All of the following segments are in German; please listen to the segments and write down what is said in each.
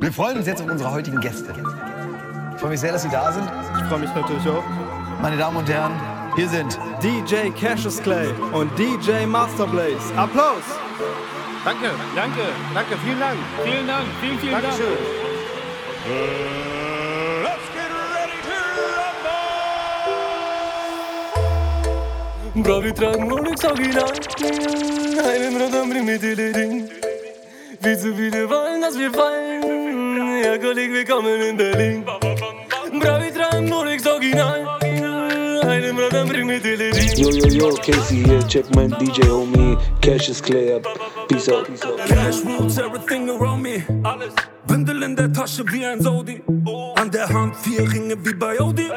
Wir freuen uns jetzt auf unsere heutigen Gäste. Ich freue mich sehr, dass Sie da sind. Ich freue mich natürlich auch. Meine Damen und Herren, hier sind DJ Cassius Clay und DJ Masterblaze. Applaus! Danke, danke, danke, vielen Dank. Vielen Dank, vielen, vielen Dankeschön. Dank. Bra vi tragen och lyx original Heilen Radam mit Ding Viel zu viele wollen, dass wir fallen Ja, Kollege, willkommen in Berlin Bra vi tragen och lyx original Heilen Radam mit Ding Yo, yo, yo, Casey here. Check my DJ homie Cassius Clay up. Peace out. Peace out. Cash roots, everything around me Alles Windel in der Tasche wie ein Saudi An der Hand vier Ringe wie bei Audi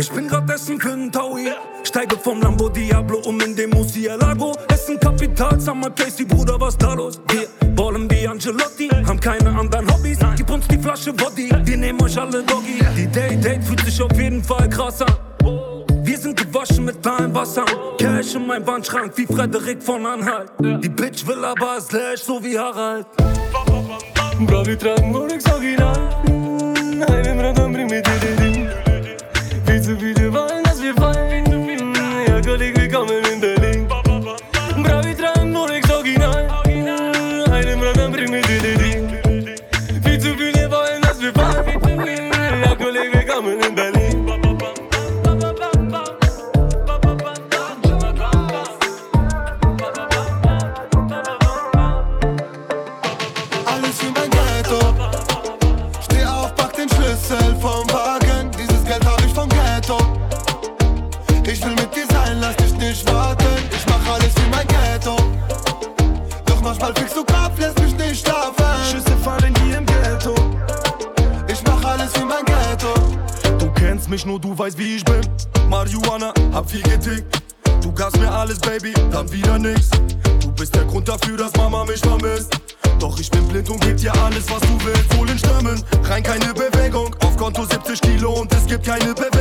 Ich bin grad essen für nen Taui Steige vom Lambo Diablo um in dem Murcielago Essen Kapital, Summer Casey, Bruder, was da los? Wir ballen wie Angelotti, haben keine anderen Hobbys Gib uns die Flasche Body, wir nehmen euch alle Doggy Die Day-Date fühlt sich auf jeden Fall krass an wir sind gewaschen mit kleinem Wasser. Cash in meinem Wandschrank wie Frederik von Anhalt. Die Bitch will aber Slash so wie Harald. Bra, wir tragen Rolex Original. Einen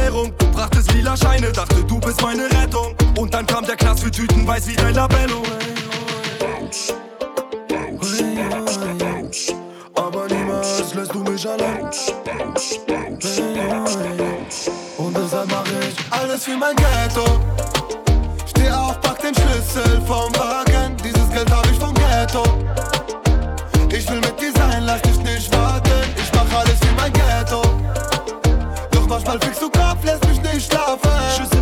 Bewährung. Du brachtest lila Scheine, dachte du bist meine Rettung. Und dann kam der Knast für Tüten, weiß wie dein Labello. Aber niemals lässt du mich allein. Und deshalb mach ich alles für mein Ghetto. Steh auf, pack den Schlüssel vom Wagen. Dieses Geld hab ich vom Ghetto. Ich will mit dir sein, lass dich Manchmal kriegst du Kopf, lässt mich nicht schlafen. Schüsse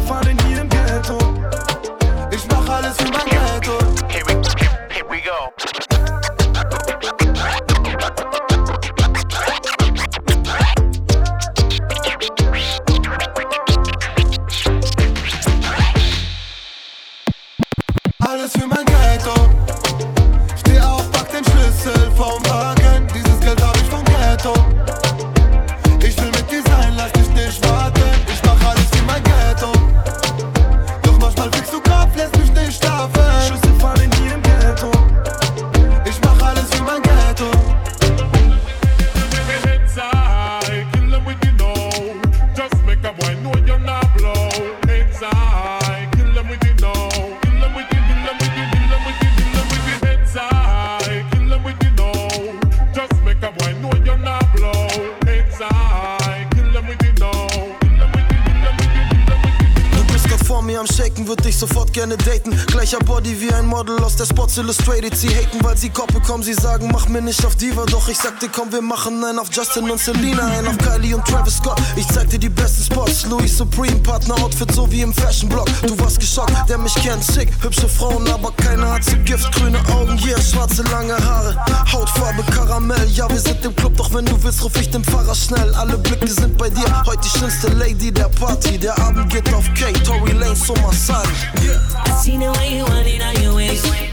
Illustrated. Sie haten, weil sie Kopf bekommen. Sie sagen, mach mir nicht auf Diva. Doch ich sagte, komm, wir machen einen auf Justin und Selena, einen auf Kylie und Travis Scott. Ich zeig dir die besten Spots. Louis Supreme, Partner Outfit, so wie im Fashion Blog. Du warst geschockt, der mich kennt, sick. Hübsche Frauen, aber keiner hat sie Gift. Grüne Augen, yeah, schwarze lange Haare. Hautfarbe Karamell. Ja, wir sind im Club, doch wenn du willst, ruf ich den Pfarrer schnell. Alle Blicke sind bei dir. Heute die schönste Lady der Party. Der Abend geht auf K, Tory Lane, so massage. Yeah. I seen the way you want it on your waist.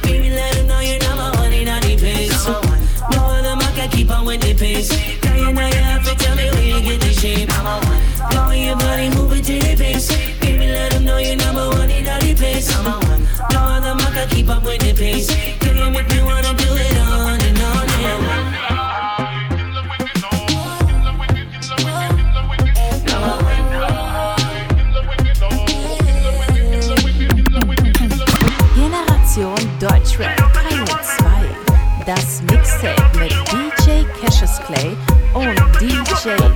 Keep on with the pace. You have to tell me where you get the shape. In your body, move it to the. Baby, let them know you're number one in all the place. Keep up with the pace. Girl, you make me wanna do it on and on and on. Deutschrap. Das Mixtape mit DJ Cassius Clay und DJ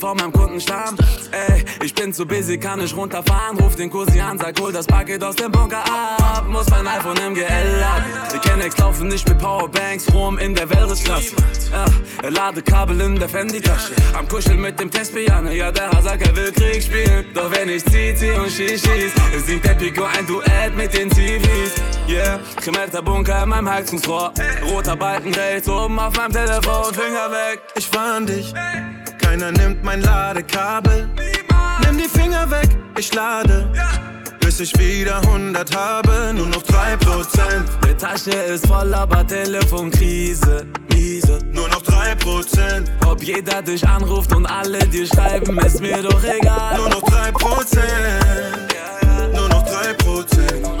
von meinem Kundenstamm. Ey, ich bin zu busy, kann nicht runterfahren. Ruf den Kursi an, sag, hol das Paket aus dem Bunker ab. Muss mein iPhone im GL laden. Die Kennex laufen nicht mit Powerbanks rum in der Wellnessklasse. Ja, Ladekabel in der Fendi-Tasche. Am Kuscheln mit dem Tespianer. Ja, der Hasaka will Krieg spielen. Doch wenn ich zieh, zieh und schieß, singt der Pico ein Duett mit den TVs. Yeah, gemerkter Bunker in meinem Heizungsrohr. Roter Balken rechts oben auf meinem Telefon. Finger weg. Ich an dich. Keiner nimmt mein Ladekabel. Nimm die Finger weg, ich lade. Bis ich wieder 100 habe, nur noch 3%. Die Tasche ist voll, aber Telefonkrise. Miese. Nur noch 3%. Ob jeder dich anruft und alle dir schreiben, ist mir doch egal. Nur noch 3%. Nur noch 3%. Nur noch 3%.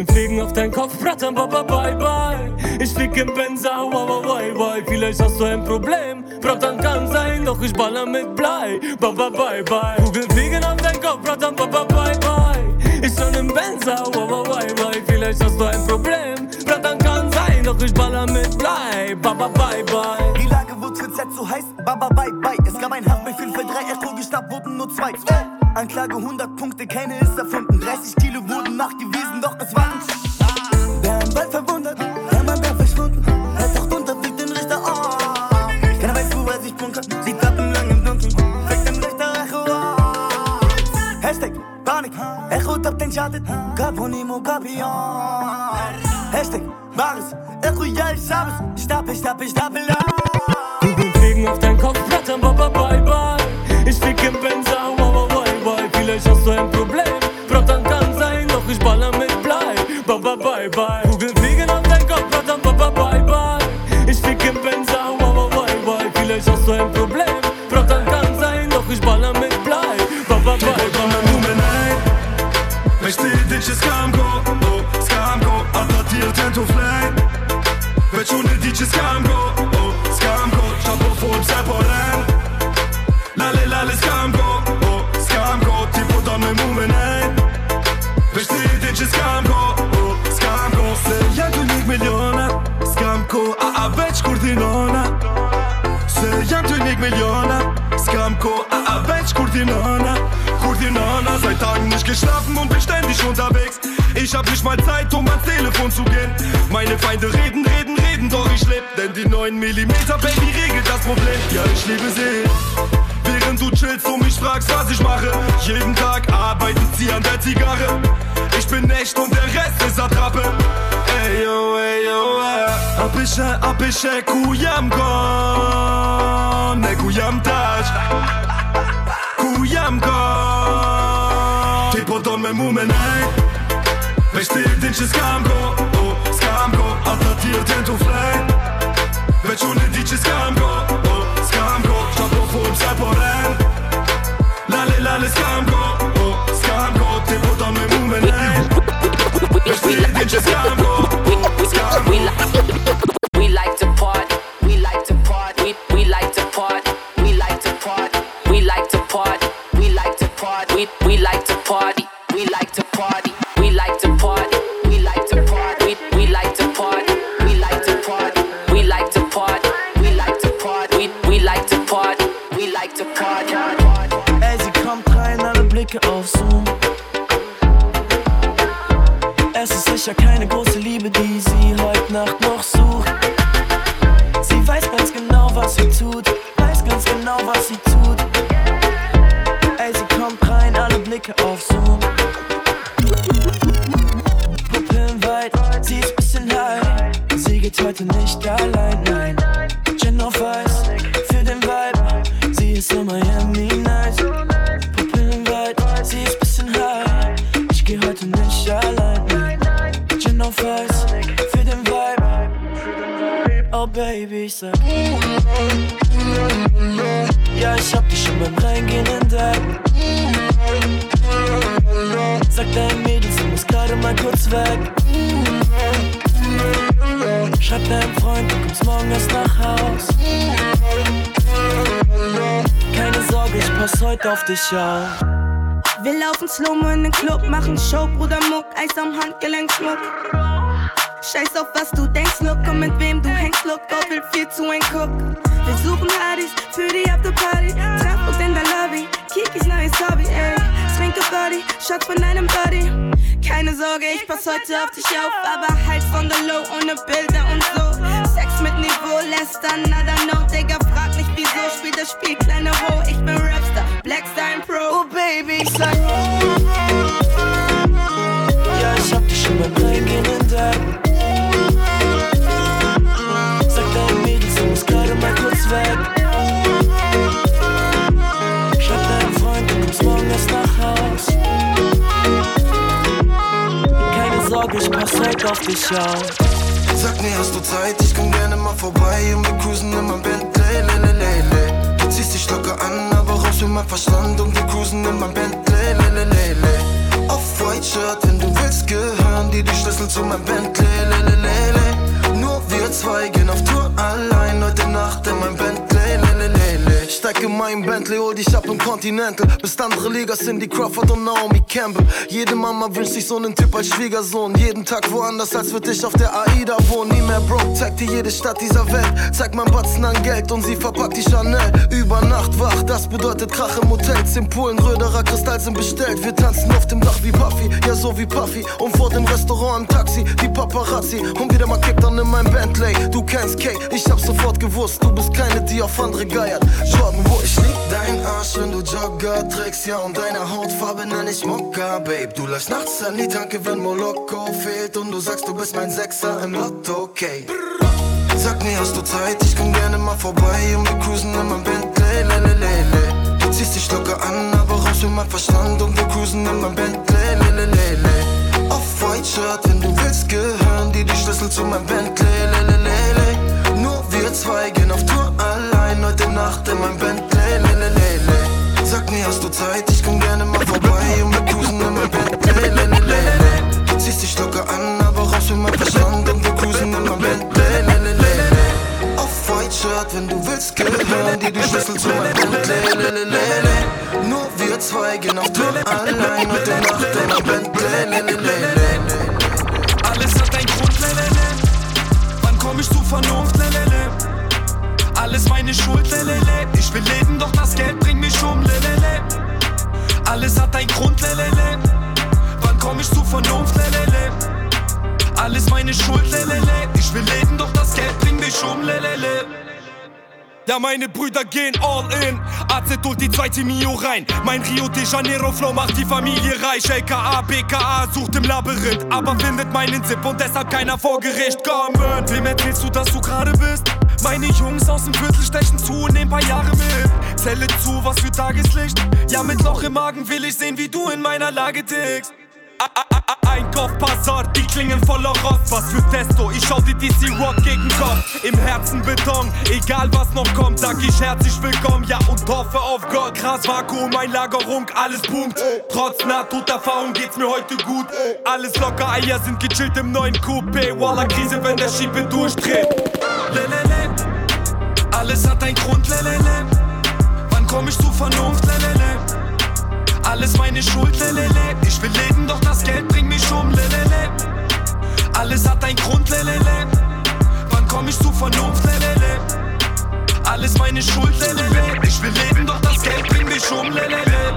Kugeln fliegen auf deinen Kopf, brattern, baba, bye, bye. Ich flieg im wow, wow, bye, bye. Vielleicht hast du ein Problem, brattern kann sein, doch ich baller mit Blei, baba, bye, bye. Kugeln fliegen auf deinen Kopf, brattern, baba, bye, bye. Ich schon im wow, wow, bye, bye. Vielleicht hast du ein Problem, brattern kann sein, doch ich baller mit Blei, baba, bye, bye. Baba bye bye. Es gab ein Haftbefehl für drei, Echo gestappt wurden nur zwei. Äh, Anklage 100 Punkte, keine ist erfunden. 30 Kilo wurden nachgewiesen, doch es waren. Der im Wald verwundert, der Mann wäre verschwunden. Er taucht unter, fliegt den Richter auf. Keiner weiß, wo er sich bunkert. Sie tappen lang im Dunkeln, fängt ein Richter Echo auf. Hashtag Panik, Echo tappt den Schatten. Caponimo Capion. Hashtag Bares, Echo, ja, ich hab es. Stapel, stapel, stapel. Kugeln fliegen auf deinen Kopf, brattern, baba, bye, bye. Ich flieg im Benzer, wow, bye, bye. Vielleicht hast du ein Problem, brattern kann sein, doch ich baller mit Blei, baba, bye, bye. Kugeln fliegen auf deinen Kopf, brattern, baba, bye, bye. Ich flieg im Benzer, wow, bye, bye. Vielleicht hast du ein Problem, brattern kann sein, doch ich baller mit Blei, baba, bye, bye. Myśli dice scamco, oh, scamco Attrattir tento flame Veciune dice scamco, oh, scamco veç kur dinona Kur dinona Seit Tagen nicht geschlafen und bin ständig unterwegs. Ich hab nicht mal Zeit, um ans Telefon zu gehen. Meine Feinde reden, reden, reden, doch ich leb. Denn die 9 mm Baby regelt das Problem. Ja, ich liebe sie. Während du chillst und mich fragst, was ich mache. Jeden Tag arbeiten sie an der Zigarre. Ich bin echt und der Rest ist Attrappe. Ey yo, ey yo, ey. Apisce, apisce, kujam gon. Ne kujam taç gon Tipo don me mume nej. Veç ti din që s'kam go, oh, s'kam scamco Attrattir dentro flame Veç unë e di që s'kam ko oh, S'kam ko Shta po full pse po ren. Lale lale s'kam ko oh, S'kam ko Ti po ta me mu me nejn Veç ti e di që s'kam ko S'kam ko Es ist Eis am Handgelenk, Schmuck. Scheiß auf was du denkst, look, komm mit wem du hängst, look, Gott will viel zu ein Cook. Wir suchen Hardys für die Afterparty, treffen uns in der Lobby, Kikis neues Hobby, ey. Trinke Body, Shot von einem Body. Keine Sorge, ich pass heute auf dich auf, aber halt von der Low ohne Bilder Heute auf dich auf Sag mir, hast du Zeit? Ich komm gerne mal vorbei und wir cruisen in mein Bentley, lelelele. Du ziehst dich locker an, aber raus mit meinem Verstand und wir cruisen in mein Bentley, lelelele. Off-White Shirt, wenn du willst, gehören dir die Schlüssel zu meinem Bentley, lelelele. Nur wir zwei gehen auf Tour allein heute Nacht in mein Bentley, lelelele. Steig in meinen Bentley, hol dich ab im Continental. Bis andere Liga Cindy Crawford und Naomi Campbell. Jede Mama wünscht sich so einen Typ als Schwiegersohn. Jeden Tag woanders, als würde ich auf der AIDA wohnen. Nie mehr broke, zeig dir jede Stadt dieser Welt. Zeig mein Batzen an Geld und sie verpackt die Chanel. Über Nacht wach, das bedeutet Krach im Hotel. In Polen, Röderer Kristall sind bestellt. Wir tanzen auf dem Dach wie Puffy, ja so wie Puffy. Und vor dem Restaurant im Taxi, die Paparazzi. Und wieder mal kickt dann in mein Bentley. Du kennst Kay, ich hab sofort gewusst, du bist keine, die auf andere geiert. Jordan Wood. Ich lieb dein Arsch, wenn du Jogger trägst, ja, und deine Hautfarbe nenn ich Mokka, Babe. Du läufst nachts an die Tanke, wenn Moloko fehlt, und du sagst, du bist mein Sechser im Lotto, okay. Sag mir, hast du Zeit? Ich komm gerne mal vorbei und wir cruisen in mein Bentley, lelelele. Du ziehst dich locker an, aber raus mit meinem Verstand und wir cruisen in mein Bentley, lelelele. Off-White Shirt, wenn du willst, gehören dir die Schlüssel zu meinem Bentley, lelelele. Nur wir zwei gehen auf Tour allein heute Nacht in mein Bentley, lelelele. Sag mir, hast du Zeit? Ich komm gerne mal vorbei und wir cruisen in mein Bentley, lelelele. Du ziehst dich locker an, aber raus mit meinem Verstand und wir cruisen in mein Bentley, lelelele. Off-White Shirt, wenn du willst, gehören dir die Schlüssel zu meinem Bentley, lelelele. Nur wir zwei gehen auf Tour allein heute Nacht in mein Bentley, lelelele. Alles hat einen Grund, lelele. Wann komm ich zu Vernunft, lelele? Alles meine Schuld, lelele. Ich will leben, doch das Geld bringt mich um, lelele. Alles hat einen Grund, lelele. Wann komm ich zu Vernunft, lelele? Alles meine Schuld, lelele. Ich will leben, doch das Geld bringt mich um, lelele. Ja, meine Brüder gehen all in. AZ holt die zweite Mio rein. Mein Rio de Janeiro Flow macht die Familie reich. LKA, BKA sucht im Labyrinth, aber findet meinen Zip und deshalb keiner vor Gericht. Kommen, wem erzählst du, dass du gerade bist? Meine Jungs aus dem Viertel stechen zu und nehmen paar Jahre mit. Zelle zu, was für Tageslicht. Ja, mit Loch im Magen will ich sehen, wie du in meiner Lage tickst. Einkauf, Bazar, die klingen voller Rost. Was für Testo, ich schau die DC Rock gegen Kopf. Im Herzen Beton, egal was noch kommt, sag ich herzlich willkommen, ja und hoffe auf Gott. Krass Vakuum, Einlagerung, alles boomt. Trotz Nahtoderfahrung geht's mir heute gut. Alles locker, Eier sind gechillt im neuen Coupé. Walla Krise, wenn der Schiebe durchdreht. Lelele, alles hat einen Grund, lelele. Wann komm ich zu Vernunft, lelele? Alles meine Schuld, lelele. Ich will leben, doch das Geld bringt mich um, lelele. Alles hat einen Grund, lelele. Wann komm ich zu Vernunft, lelele? Alles meine Schuld, lelele. Ich will leben, doch das Geld bringt mich um, lelele.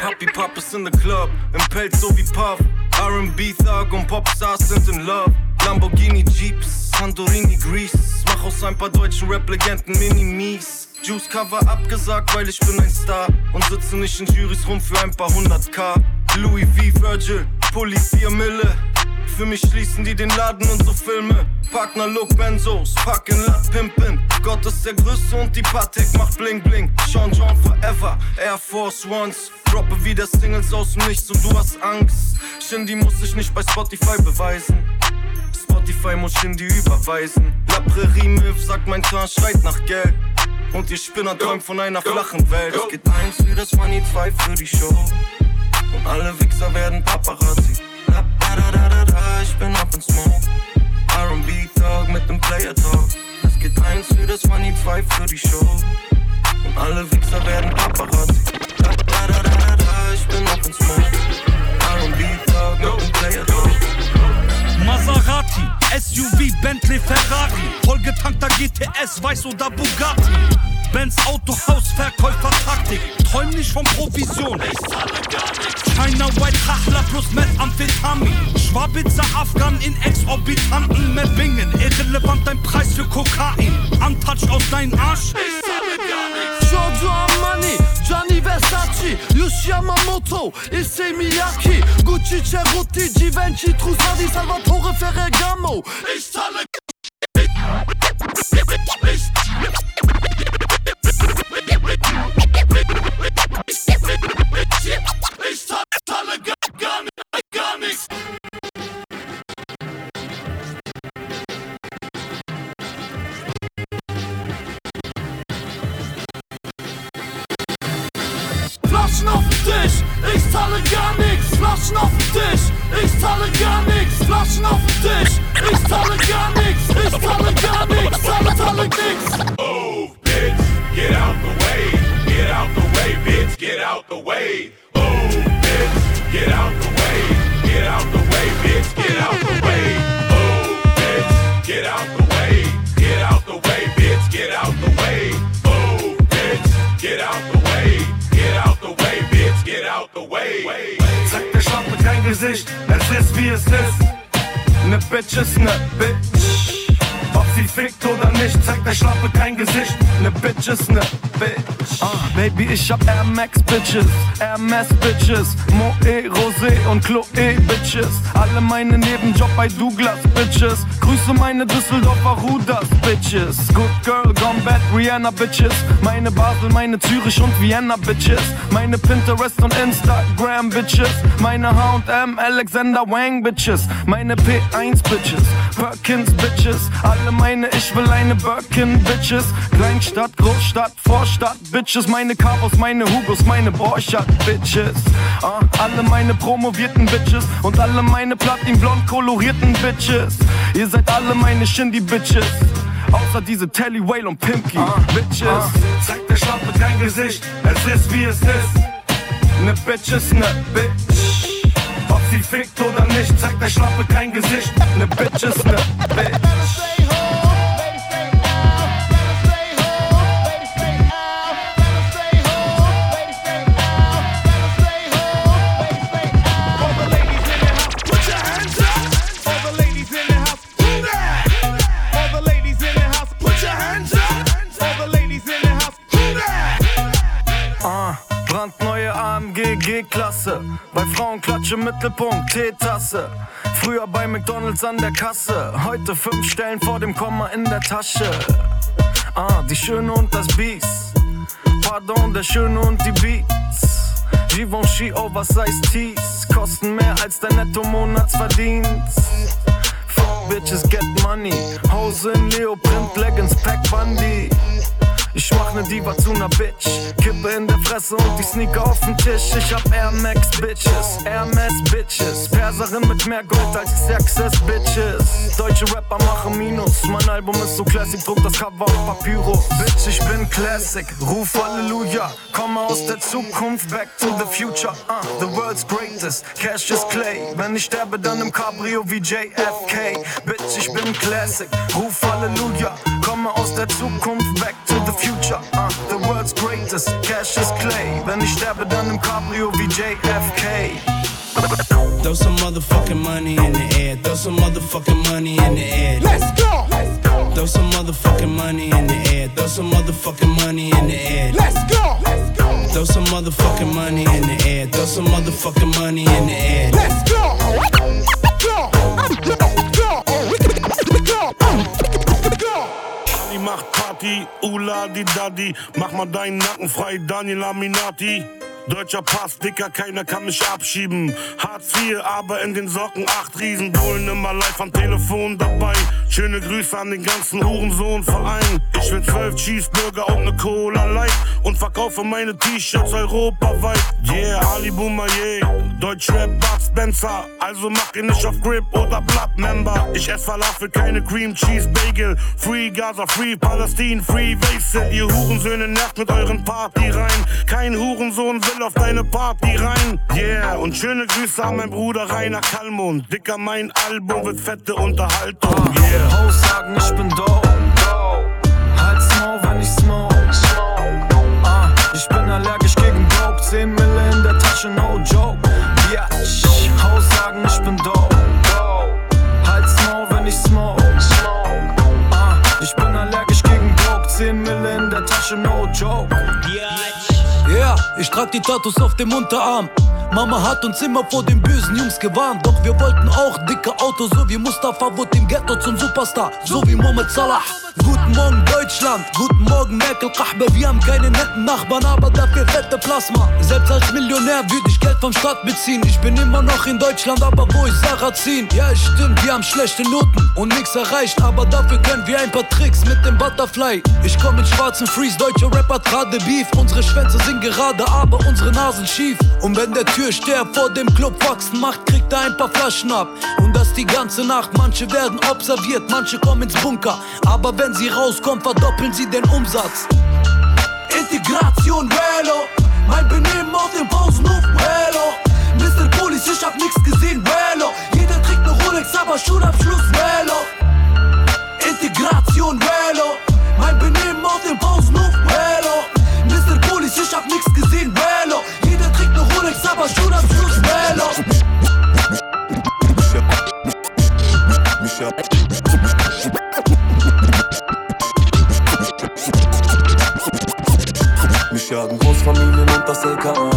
Papi Pop ist in the Club, im Pelz so wie Puff. R&B Thug und Popstars sind in Love. Lamborghini Jeeps, Santorini Grease. Mach aus ein paar deutschen Rap-Legenden Mini-Mies. Juice Cover abgesagt, weil ich bin ein Star. Und sitze nicht in Jurys rum für ein paar hundert K. Louis V. Virgil, Pulli 4 Mille. Für mich schließen die den Laden und so Filme. Partner Look Benzos, fucking Lat Pimpin. Gott ist der Größte und die Patek macht Bling Bling. Sean John Forever, Air Force Ones. Droppe wieder Singles aus dem Nichts und du hast Angst. Shindy muss sich nicht bei Spotify beweisen. Spotify muss Shindy überweisen. La Prairie Milf sagt mein Teint schreit nach Geld. Und ihr Spinner träumt von einer flachen Welt. Es geht eins für das Money, zwei für die Show. Und alle Wichser werden Paparazzi. Da, da, da, da, da, ich bin up in Smoke. R&B Talk mit dem Player Talk. Es geht eins für das Money, zwei für die Show. Und alle Wichser werden Paparazzi. Da, da, da, da, da, ich bin up in Smoke. R&B Talk mit dem Player Talk. Maserati, SUV, Bentley, Ferrari, vollgetankter GTS, Weiß oder Bugatti. Benz Autohaus, Verkäufer-Taktik, träum nicht von Provision. China Rachler plus Methamphetamin. Schwabitzer, Afghan in exorbitanten Mebbingen. Irrelevant dein Preis für Kokain. Untouched aus deinem Arsch. Giorgio Armani, Gianni Versace, Yushi Yamamoto, Issei Miyake, Gucci Ceruti, Givenchy, Trussardi, Salvatore Ferragamo. Ich zahle Flaschen. Oh, bitch, get out the way. Get out the way, bitch, get out the way. Oh, bitch, get out the way. Get out the way, bitch, get out the way. Oh, bitch, get out the way. Get out the way, bitch, get out the way. Oh, bitch, get out the way. Get out the way, bitch, get out the way. Kein Gesicht, es ist wie es ist. Ne Bitch ist ne Bitch. Sie fickt oder nicht, zeigt der Schlappe kein Gesicht. Ne Bitch ist ne Bitch. Ah, Baby, ich hab Air Max Bitches, Mass Bitches, Moe, Rosé und Chloe Bitches. Alle meine Nebenjob bei Douglas Bitches. Grüße meine Düsseldorfer Rudas Bitches. Good Girl, Gone Bad, Rihanna Bitches. Meine Basel, meine Zürich und Vienna Bitches. Meine Pinterest und Instagram Bitches. Meine H&M, Alexander Wang Bitches. Meine P1 Bitches, Perkins Bitches. Alle meine, ich will eine Birkin Bitches. Kleinstadt, Großstadt, Vorstadt Bitches. Meine Cabos, meine Hugos, meine Borchardt Bitches. Ah, alle meine promovierten Bitches. Und alle meine platinblond kolorierten Bitches. Ihr seid alle meine Shindy Bitches. Außer diese Telly, Whale und Pimki Bitches. zeig der Schlampe kein Gesicht, es ist wie es ist. Ne Bitch ist ne Bitch. Ob sie fickt oder nicht, zeigt der Schlampe kein Gesicht. Ne Bitch ist ne Bitch. Klatsche Mittelpunkt, Teetasse. Früher bei McDonalds an der Kasse. Heute fünf Stellen vor dem Komma in der Tasche. Ah, die Schöne und das Biest. Pardon, der Schöne und die Beats. Givenchy Oversize Tees. Kosten mehr als dein Netto-Monatsverdienst. Fuck Bitches get money. Hose in Leoprint, Leggings, Pack Bundy. Ich mach ne Diva zu ner Bitch. Kippe in der Fresse und die Sneaker auf dem Tisch. Ich hab Air Max Bitches, Max Bitches. Perserin mit mehr Gold als Success Bitches. Deutsche Rapper machen Minus. Mein Album ist so classic, druck das Cover auf Papyro. Bitch, ich bin Classic, ruf Halleluja. Komme aus der Zukunft, back to the future. Uh, the world's greatest, Cash is Clay. Wenn ich sterbe, dann im Cabrio wie JFK. Bitch, ich bin Classic, ruf Halleluja. Komme aus der Zukunft, back to the future. Uh, the world's greatest, Cash is Clay. Wenn ich sterbe, dann im Cabrio wie JFK. Throw some motherfucking money in the air. Throw some motherfucking money in the air. Let's go. Throw some motherfucking money in the air. Throw some motherfucking money in the air. Let's go. Throw some motherfucking money in the air. Throw some motherfucking money in the air. Let's go. Ali macht Party, Ula die Daddy. Mach mal deinen Nacken frei, Daniel Aminati. Deutscher Pass, Dicker, keiner kann mich abschieben. Hartz IV, aber in den Socken acht Riesenbullen immer live am Telefon dabei. Schöne Grüße an den ganzen Hurensohn-Verein. Ich will zwölf Cheeseburger und ne Cola Light und verkaufe meine T-Shirts europaweit. Yeah, Ali Boumaier, Deutschrap Bud Spencer. Also mach ihn nicht auf Grip oder Blood-Member. Ich ess Falafel, keine Cream Cheese Bagel. Free Gaza, Free Palästin, Free Wesel. Ihr Hurensöhne nervt mit euren Party rein. Kein Hurensohn will auf deine Party rein. Yeah, und schöne Grüße an mein Bruder Rainer Kallmund. Dicker, mein Album wird fette Unterhaltung. Yeah. Hoes sagen, ich bin dope. Halt's Maul, wenn ich smoke. Ah, ich bin allergisch gegen Dope. 10 Mille in der Tasche, no joke. Trag die Tattoos auf dem Unterarm. Mama hat uns immer vor den bösen Jungs gewarnt. Doch wir wollten auch dicke Autos, so wie Mustafa wurde im Ghetto zum Superstar. So wie Mohamed Salah. Guten Morgen Deutschland, guten Morgen Merkel Kahbe. Wir haben keine netten Nachbarn, aber dafür fette Plasma. Selbst als Millionär würde ich Vom Staat beziehen. Ich bin immer noch in Deutschland, aber wo ist Sarrazin? Ja, es stimmt, wir haben schlechte Noten und nix erreicht. Aber dafür können wir ein paar Tricks mit dem Butterfly. Ich komm mit schwarzen Freeze, deutsche Rapper gerade Beef. Unsere Schwänze sind gerade, aber unsere Nasen schief. Und wenn der Türsteher vor dem Club wachsen macht, kriegt er ein paar Flaschen ab. Und das die ganze Nacht. Manche werden observiert, manche kommen ins Bunker. Aber wenn sie rauskommen, verdoppeln sie den Umsatz. Integration, Velo. Mein Benehmen auf dem Pausenhof, Velo. Mr. Police, ich hab nix gesehen, Velo. Jeder trägt ne Rolex, aber Schulabschluss, Velo. Integration, Velo. Mein Benehmen auf dem Pausenhof, Velo. Mr. Police, ich hab nix gesehen, Velo. Jeder trägt ne Rolex, aber Schulabschluss, Velo. Mich LKA.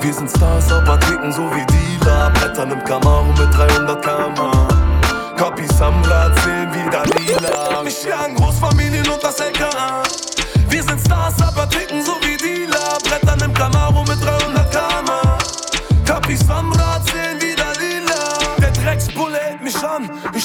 Wir sind Stars, aber ticken so wie Dealer. Brettern im Camaro mit 300 km/h. Copies am Rad sehen wie Dalila. Mich jagen Großfamilien und das LKA.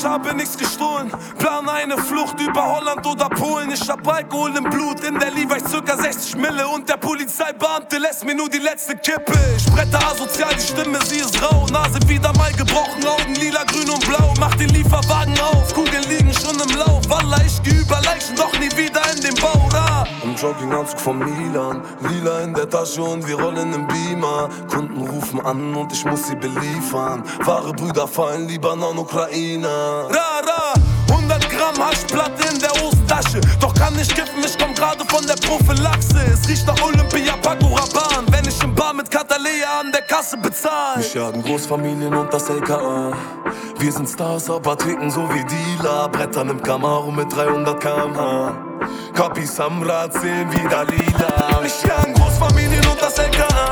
Ich habe nichts gestohlen. Plan eine Flucht über Holland oder Polen. Ich hab Alkohol im Blut, in der Levi's circa 60 Mille. Und der Polizeibeamte lässt mir nur die letzte Kippe. Ich bretter asozial, die Stimme, sie ist rau. Nase wieder mal gebrochen, Augen lila, grün und blau. Mach den Lieferwagen auf, Kugeln liegen schon im Lauf. Wallah, ich geh über Leichen, doch nie wieder in den Bau. Da. Im Jogginganzug von Milan, lila in der Tasche und wir rollen im Beamer. Kunden rufen an und ich muss sie beliefern. Wahre Brüder fallen, Libanon, Ukraine. Ra, ra, 100 Gramm Haschplatte in der Hosentasche. Doch kann nicht kiffen, ich komm gerade von der Prophylaxe. Es riecht nach Olympia, Paco Rabanne. Wenn ich im Bar mit Katalea an der Kasse bezahl. Mich jagen Großfamilien und das LKA. Wir sind Stars, aber ticken so wie Dealer. Brettern im Camaro mit 300 km/h. Copies am Rad sehen wie Dalila. Mich jagen Großfamilien und das LKA.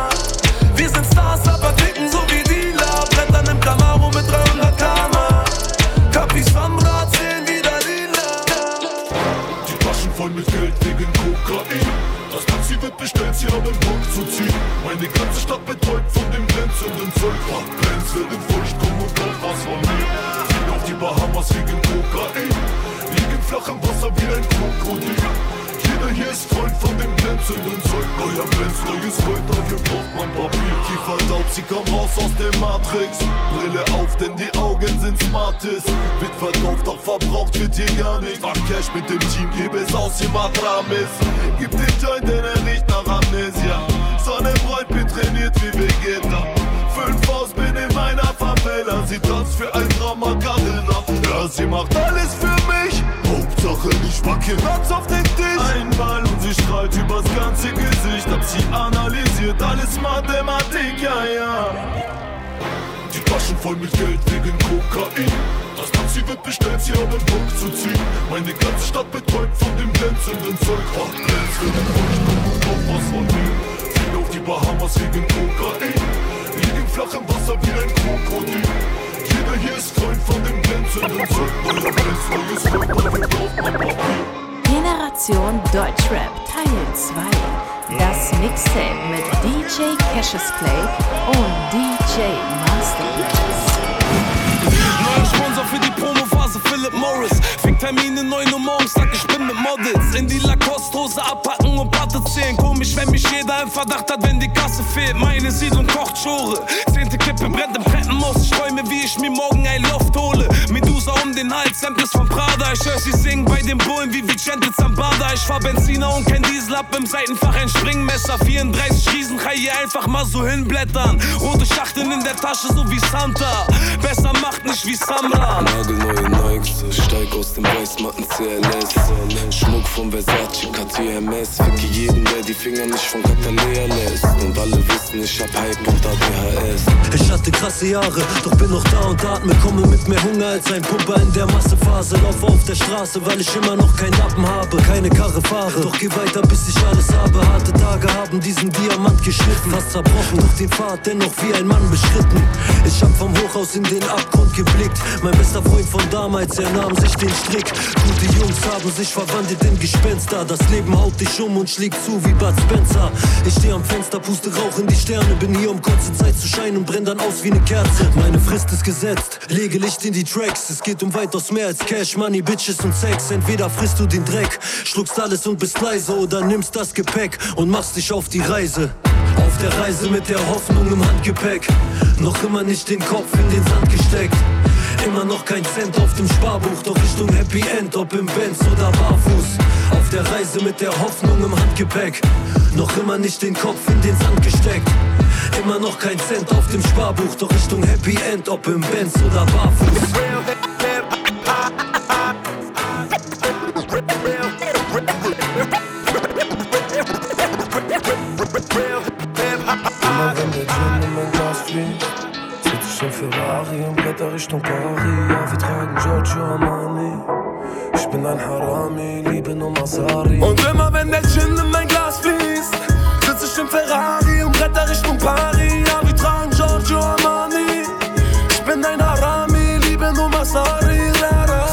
beständs hier den Bock zu ziehen. Meine ganze Stadt betäubt von dem glänzenden Zeug. Macht in Furcht, komm und glaub was von mir. Flieg auf die Bahamas wegen Kokain. Liegen flach im Wasser wie ein Krokodil jeder hier ist Freund von dem glänzenden Zeug. Neuer Benz, neues Gold, dafür braucht man Papier Kiefer taub, sie kommen raus aus der Matrix. Brille auf, denn die Augen sind Smartes Wird verkauft, doch verbraucht wird hier gar nichts. Mach Cash mit dem Team, gebe es aus, hier macht Rames Gib den Joint, denn er riecht nach Amnesia. Sonne bräut, bin trainiert wie Vegeta. Fünf aus, bin in meiner Favela. Sie tanzt für ein Traum Macarena Ja, sie macht alles für Hauptsache ich pack hier Nuts auf den Tisch. Einmal und sie strahlt übers ganze Gesicht. Hab sie analysiert, alles Mathematik, ja, ja. Die Taschen voll mit Geld wegen Kokain. Das Taxi wird bestellt, sie haben Bock zu ziehen. Meine ganze Stadt betreut von dem glänzenden Zeug. Ach, glänzenden Zeug, komm und brauch was von mir Flieg auf die Bahamas wegen Kokain. Lieg im flachen Wasser wie ein Krokodil jeder hier ist Freund von dem glänzenden Zeug Neuer Benz, neues Gold, dafür braucht man Papier Generation Deutschrap Teil 2. Das Mixtape mit DJ Cassius Clay und DJ Master Neuer Sponsor für die Promophase Philip Morris. Fick Termine 9 Uhr morgens, sag ich bin mit Models. In die Lacoste-Hose abpacken und Platte zählen. Komisch, wenn mich jeder im Verdacht hat, wenn die Kasse fehlt. Meine Siedlung kocht Schore. Zehnte Kippe brennt im Treppenhaus. Ich träume, wie ich mir morgen ein Loft hole. Medusa um den Hals, Samples von Prada. Ich hör sie singen bei den Bullen wie Vicente Zambada. Ich fahr Benziner und kein Diesel ab im Seitenfach ein Springmesser. 34 Riesenchai hier einfach mal so hinblättern. Rote Schachteln in der Tasche, so wie Santa. Besser macht nicht wie Samra. Nagelneue Nikes, steig aus dem Weißmatten CLS. Schmuck von Versace, Cartier MS. Ficke jeden, der die Finger nicht von Catalea lässt. Und alle wissen, ich hab Hype und ADHS. Hatte krasse Jahre, doch bin noch da und atme. Komme mit mehr Hunger als ein Pumper in der Massephase. Laufe auf der Straße, weil ich immer noch keinen Lappen habe. Keine Karre fahre, doch geh weiter, bis ich alles habe. Harte Tage haben diesen Diamant geschnitten. Fast zerbrochen, doch den Pfad dennoch wie ein Mann beschritten. Ich hab vom Hochhaus in den Abgrund geblickt. Mein bester Freund von damals, er nahm sich den Strick. Gute Jungs haben sich verwandelt in Gespenster. Das Leben haut dich um und schlägt zu wie Bud Spencer. Ich steh am Fenster, puste Rauch in die Sterne. Bin hier, um kurze Zeit zu scheinen und brenn dann aus wie ne Kerze. Meine Frist ist gesetzt, lege Licht in die Tracks. Es geht um weitaus mehr als Cash, Money, Bitches und Sex. Entweder frisst du den Dreck, schluckst alles und bist leise oder nimmst das Gepäck und machst dich auf die Reise. Auf der Reise mit der Hoffnung im Handgepäck. Noch immer nicht den Kopf in den Sand gesteckt. Immer noch kein Cent auf dem Sparbuch, doch Richtung Happy End, ob im Benz oder barfuß. Auf der Reise mit der Hoffnung im Handgepäck. Noch immer nicht den Kopf in den Sand gesteckt. Immer noch kein Cent auf dem Sparbuch, doch Richtung Happy End, ob im Benz oder barfuß. Immer wenn der Gin in mein Glas fließt, sitz ich im Ferrari und blätter Richtung Paris. Ja, wir tragen Giorgio Armani. Ich bin ein Harami, liebe nur Masari. Und immer wenn der Gin in mein Glas fließt, sitz ich im Ferrari bretter Richtung Paris. Ja, Giorgio Armani. Ich bin ein Harami, liebe nur Masari.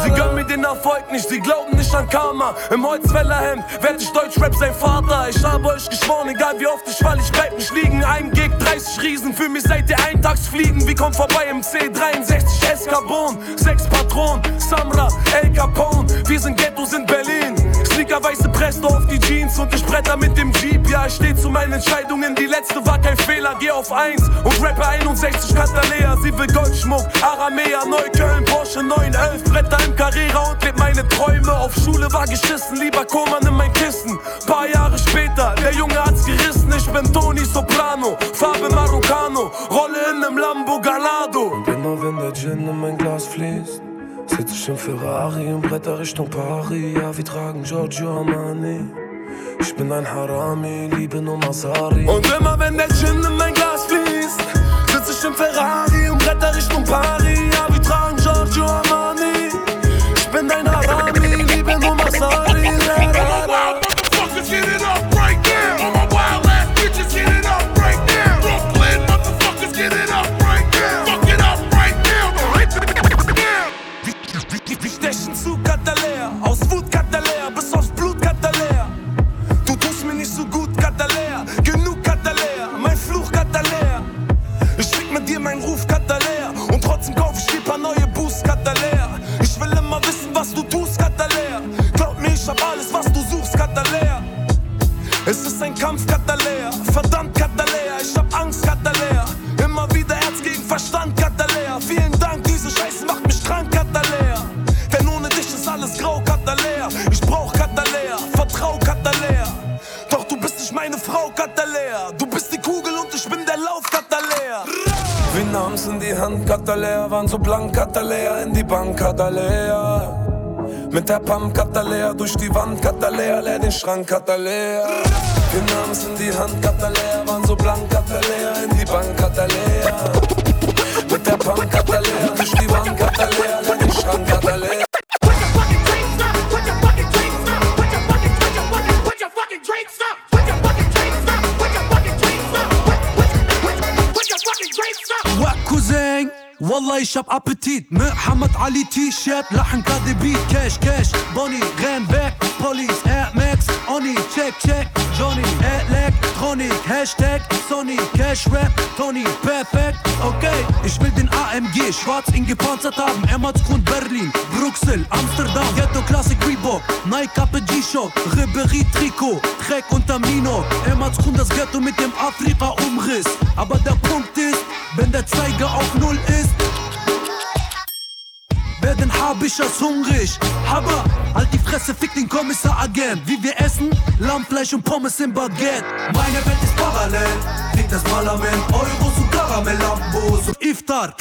Sie gönnen mir den Erfolg nicht, sie glauben nicht an Karma. Im Holzfällerhemd werd ich Deutschrap sein Vater. Ich habe euch geschworen, egal wie oft ich fall, ich bleib nicht liegen. Ein Gig, 30 Riesen, für mich seid ihr Eintagsfliegen. Wie kommt vorbei im C63 Escarbon? Sechs Patronen, Samra, El Capone. Wir sind Ghettos in Berlin. Sneaker, weiße Presto auf die Jeans und ich bretter mit dem Jeep. Ja, ich steh zu meinen Entscheidungen, die letzte war kein Fehler. Geh auf 1 und rappe 61 Catalea. Sie will Goldschmuck, Aramea, Neukölln, Porsche 911. Bretter im Carrera und leb meine Träume. Auf Schule war geschissen, lieber Koman in mein Kissen. Paar Jahre später, der Junge hat's gerissen. Ich bin Tony Soprano, Farbe Marocano, Rolle in nem Lambo Galado. Und immer wenn der Gin in mein Glas fließt, sitz ich im Ferrari und bretter Richtung Paris. Ja, wir tragen Giorgio Armani. Ich bin ein Harami, liebe nur Masari. Und immer wenn der Gin in mein Glas fließt, sitz ich im Ferrari leer den Schrank, Katalea. Wir nahmen's in die Hand, Katalea, waren so blank, Katalea, in die Bank, Katalea. Mit der Pump, Katalea, durch die Wand, Katalea, leer den Schrank, Katalea. Wack Cousin والله ich hab Appetit Muhammad Ali T-Shirt لحن كادي بيت كاش كاش بوني غان باك بوليس Hashtag Sony Cash Rap Tony Perfekt Okay. Ich will den AMG schwarz in gepanzert haben Emmertsgrund Berlin Bruxelles Amsterdam. Ghetto Classic Reebok Nike Ape G-Shock Ribery Trikot Trek unter Mino Emmertsgrund das Ghetto mit dem Afrika Umriss Aber der Punkt ist wenn der Zeiger auf Null ist werden Habishers hungrig. Aber halt die Fresse, fick den Kommissar Agent. Wie wir essen? Lammfleisch und Pommes im Baguette. Meine Welt ist parallel. Fick das Parlament. Euros und Karamell-Lambos und Iftar.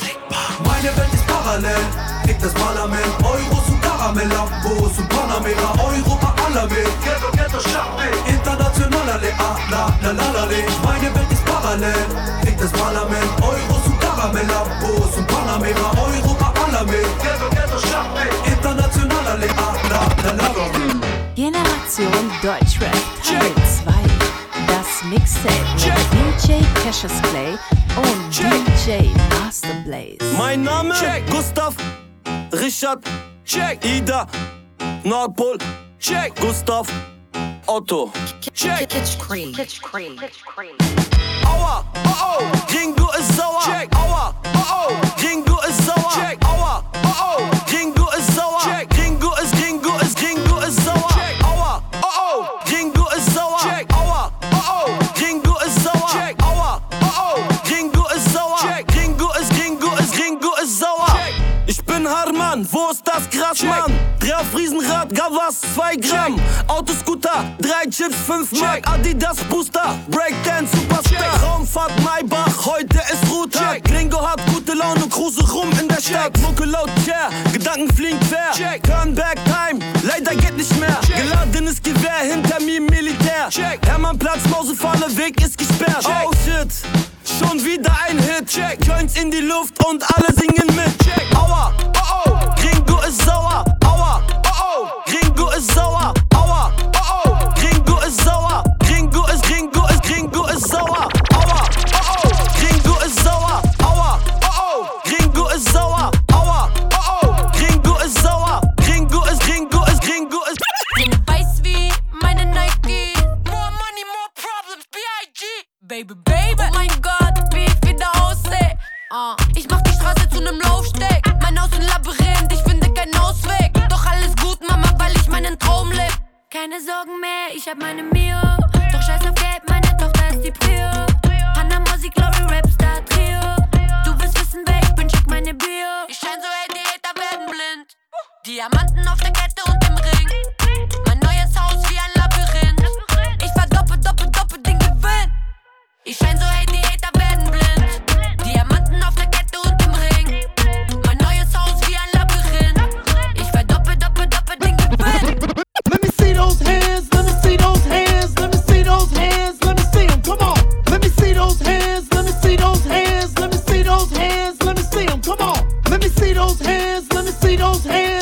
Meine Welt ist parallel. Fick das Parlament. Euros und Karamell-Lambos und Panamera. Europa aller mit. Ghetto, Ghetto, Schachtel. International, alle, ah, la, la, la, la. Meine Welt ist parallel. Fick das Parlament. Euros und Karamell-Lambos und Panamera. Europa aller. Ghetto, Generation Deutschrap Teil 2. Das Mixtape mit DJ Cassius Clay und DJ Master Blaze. Mein Name Gustav Richard Check Ida Nordpol Check Gustav Otto Check Pitch cream. Pitch cream. Pitch cream. Aua oh oh Ringo ist sauer Check Aua oh oh Mann? Dreh auf Riesenrad, Gavas, 2 Gramm. Autoscooter, 3 Chips, 5 Mark Adidas Booster, Breakdance, Superstar. Raumfahrt, Maybach, heute ist Ruhetag. Gringo hat gute Laune, cruise rum in der Stadt. Mucke laut, Chair, Gedanken fliegen quer. Turnback Time, leider geht nicht mehr. Geladenes Gewehr, hinter mir Militär. Hermannplatz, Mausefalle, Weg ist gesperrt. Oh shit. Schon wieder ein Hit, check. Joints in die Luft und alle singen mit, check. Aua, oh oh, ist sauer. Aua, oh oh, Gringo ist sauer. Aua, oh oh, Gringo ist sauer. Gringo ist, Gringo ist, Gringo ist sauer. Aua, oh oh, Gringo ist sauer. Aua, oh oh, Gringo ist sauer. Aua, oh oh, Gringo ist sauer. Gringo ist, Gringo ist, Gringo ist. Bin weiß wie meine Nike. More money, more problems, B.I.G. Baby, baby. Oh mein Gott, wie ich wieder aussehe. Ah, ich mach die Straße zu nem Laufsteg. Keine Sorgen mehr, ich hab meine Mio. Doch scheiß auf Geld, meine Tochter ist die Prio. Hannah Musik, Glory, Rapstar, Trio. Du willst wissen, wer ich bin, check meine Bio. Ich schein so, ey, die Hater werden blind. Diamanten auf der Kette und im Ring. Mein neues Haus wie ein Labyrinth. Ich verdoppel, doppel, doppel den Gewinn. Ich schein so, hey, those hands, let me see those hands, let me see them, come on. Let me see those hands, let me see those hands,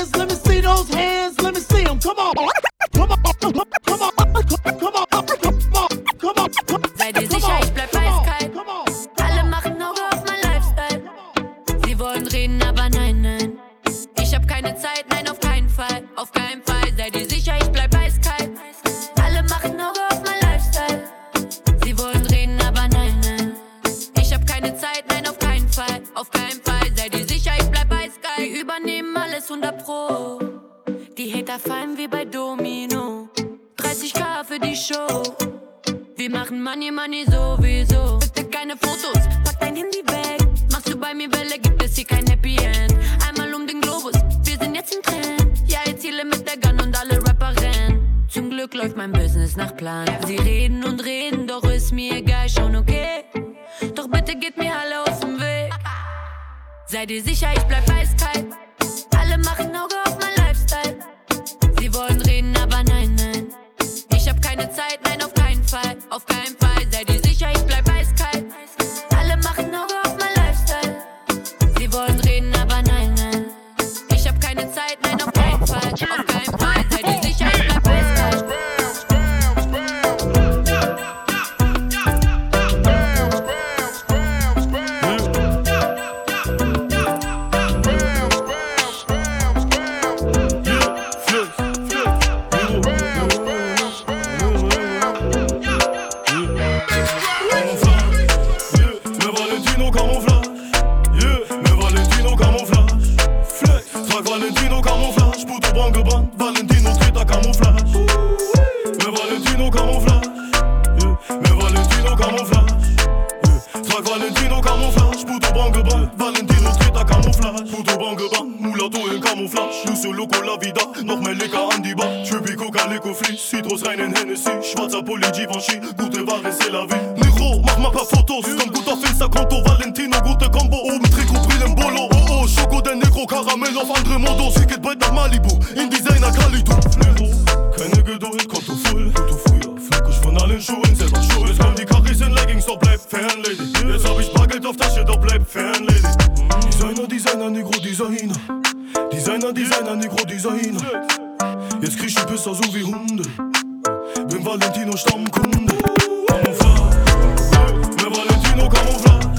ledig. Designer, Designer, Negro, Designer. Designer, Designer, Negro, Designer. Jetzt krieg ich Pisser so wie Hunde. Bin Valentino Stammkunde. Camouflage, mit Valentino Camouflage.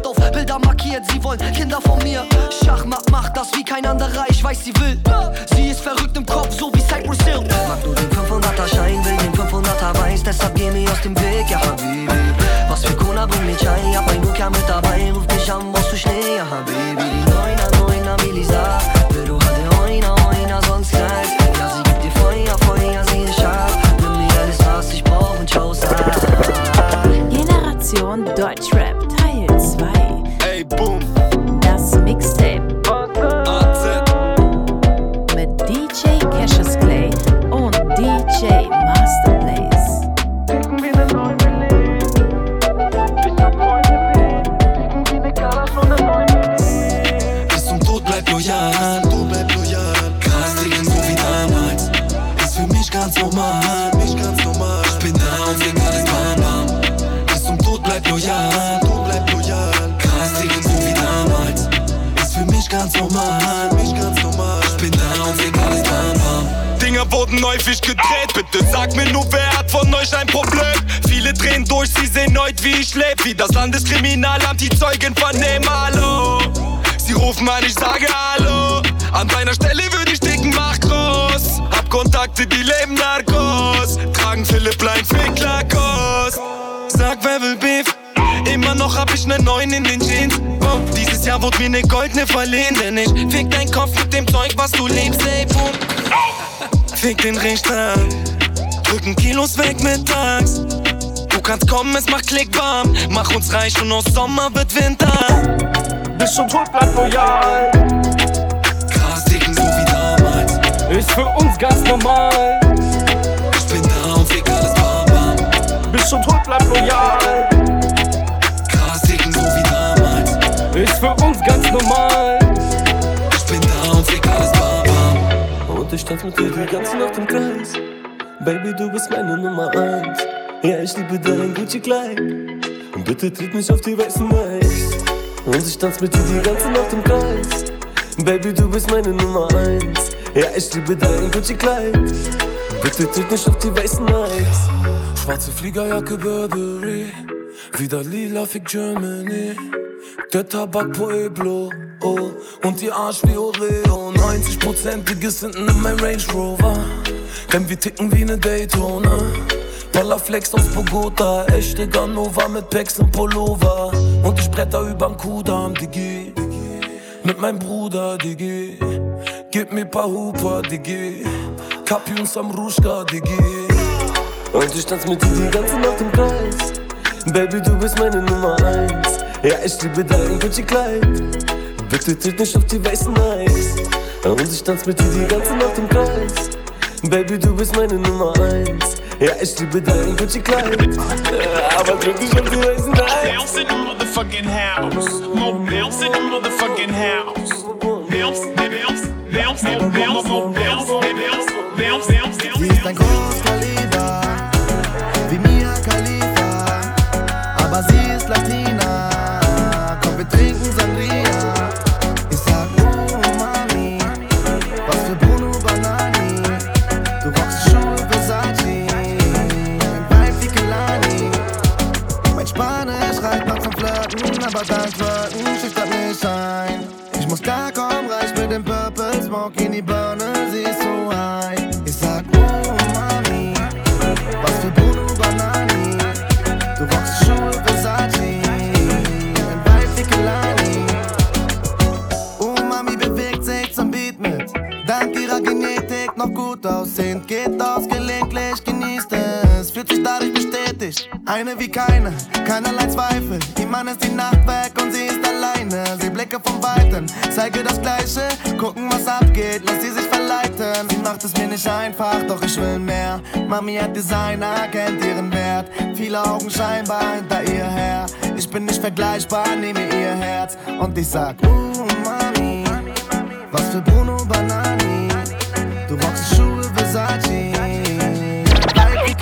Wert auf Bilder markiert, sie wollen Kinder von mir. Schachmatt macht das wie kein anderer, ich weiß, sie will. Sie ist verrückt im Kopf, so wie Cypress Hill. Mag nur den 500er Schein, will den 500er Weiß, deshalb geh mir aus dem Weg, ja Habibi. Was für Cola bringt mir Chai, ja mein Nokia mit dabei. Jahr wurde mir ne goldene verliehen, denn ich fick dein Kopf mit dem Zeug, was du liebst, ey, boom. Fick den Richter, drücken Kilos weg mittags. Du kannst kommen, es macht Klick, bam. Mach uns reich und aus Sommer wird Winter. Bis zum Tod bleibt loyal. Krass, dicken so wie damals. Ist für uns ganz normal. Ich bin da und fick alles bam bam. Bis zum Tod bleibt loyal. Normal. Ich bin da und fick alles bam bam. Und ich tanz mit dir die ganze Nacht im Kreis. Baby, du bist meine Nummer eins. Ja, ich liebe dein Gucci-Kleid. Und bitte tritt mich auf die weißen Eis. Und ich tanz mit dir die ganze Nacht im Kreis. Baby, du bist meine Nummer eins. Ja, ich liebe dein Gucci-Kleid. Bitte tritt mich auf die weißen Eis. Schwarze Fliegerjacke Burberry, wieder lila Fick Germany. Der Tabak Pueblo, oh, und die Arsch wie Oreo. 90%iges hinten in mein Range Rover. Denn wir ticken wie ne Daytona. Ballerflex aus Bogota, echte Ganova mit Packs und Pullover. Und ich bretter überm Kudamm, Digi. Mit meinem Bruder, Digi. Gib mir paar Huper, Digi. Kapi und Samruschka, Digi. Und ich tanz mit dir die ganze Nacht im Kreis. Baby, du bist meine Nummer eins. Ja, ich liebe dein Gucci-Kleid. Bitte tritt nicht auf die weißen Eis. Und ich tanz mit dir die ganze Nacht im Kreis. Baby, du bist meine Nummer eins. Ja, ich liebe dein Gucci-Kleid. Aber tritt nicht auf die weißen Eis. Bounce in the motherfucking house. Mo bounce in the motherfucking house. Bounce, bounce, bounce, bounce, bounce, bounce, bounce, bounce, bounce, Sie ist ein Großkaliber, Dein Flirten schüchtert mich ein. Ich muss klar kommen, reich mit dem Purple Smoke in die Birne, sie ist so high. Ich sag, oh Mami, was für Bruno Banani. Du rockst Schuhe Versace, ein wie Kelani. Oh Mami bewegt sich zum Beat mit. Dank ihrer Genetik noch gut aussehend. Geht aus gelegentlich, Eine wie keine, keinerlei Zweifel. Ihr Mann ist die Nacht weg und sie ist alleine. Sie blicke vom Weiten, zeige das Gleiche. Gucken, was abgeht, lass sie sich verleiten. Sie macht es mir nicht einfach, doch ich will mehr. Mami hat Designer, kennt ihren Wert. Viele Augen scheinbar hinter ihr her. Ich bin nicht vergleichbar, nehme ihr Herz. Und ich sag, oh Mami, was für Bruno Banani. Du rockst Schuhe Versace. Vibe wie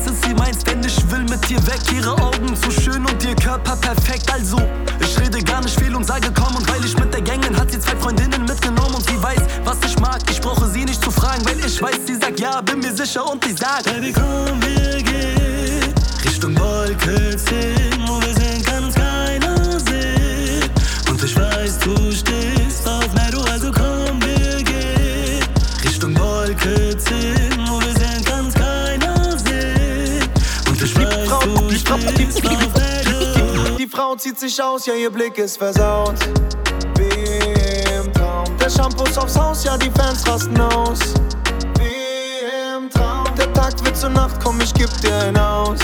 jetzt ist sie meins, denn ich will mit dir weg. Ihre Augen zu schön und ihr Körper perfekt. Also, ich rede gar nicht viel und sage komm. Und weil ich mit der Gang bin, hat sie zwei Freundinnen mitgenommen und sie weiß, was ich mag. Ich brauche sie nicht zu fragen, weil ich weiß, sie sagt ja, bin mir sicher und ich sag, Baby, komm. Sich aus, ja, ihr Blick ist versaut. Wie im Traum. Der Shampoo ist aufs Haus, ja, die Fans rasten aus. Wie im Traum. Der Tag wird zur Nacht, komm, ich geb dir ein aus.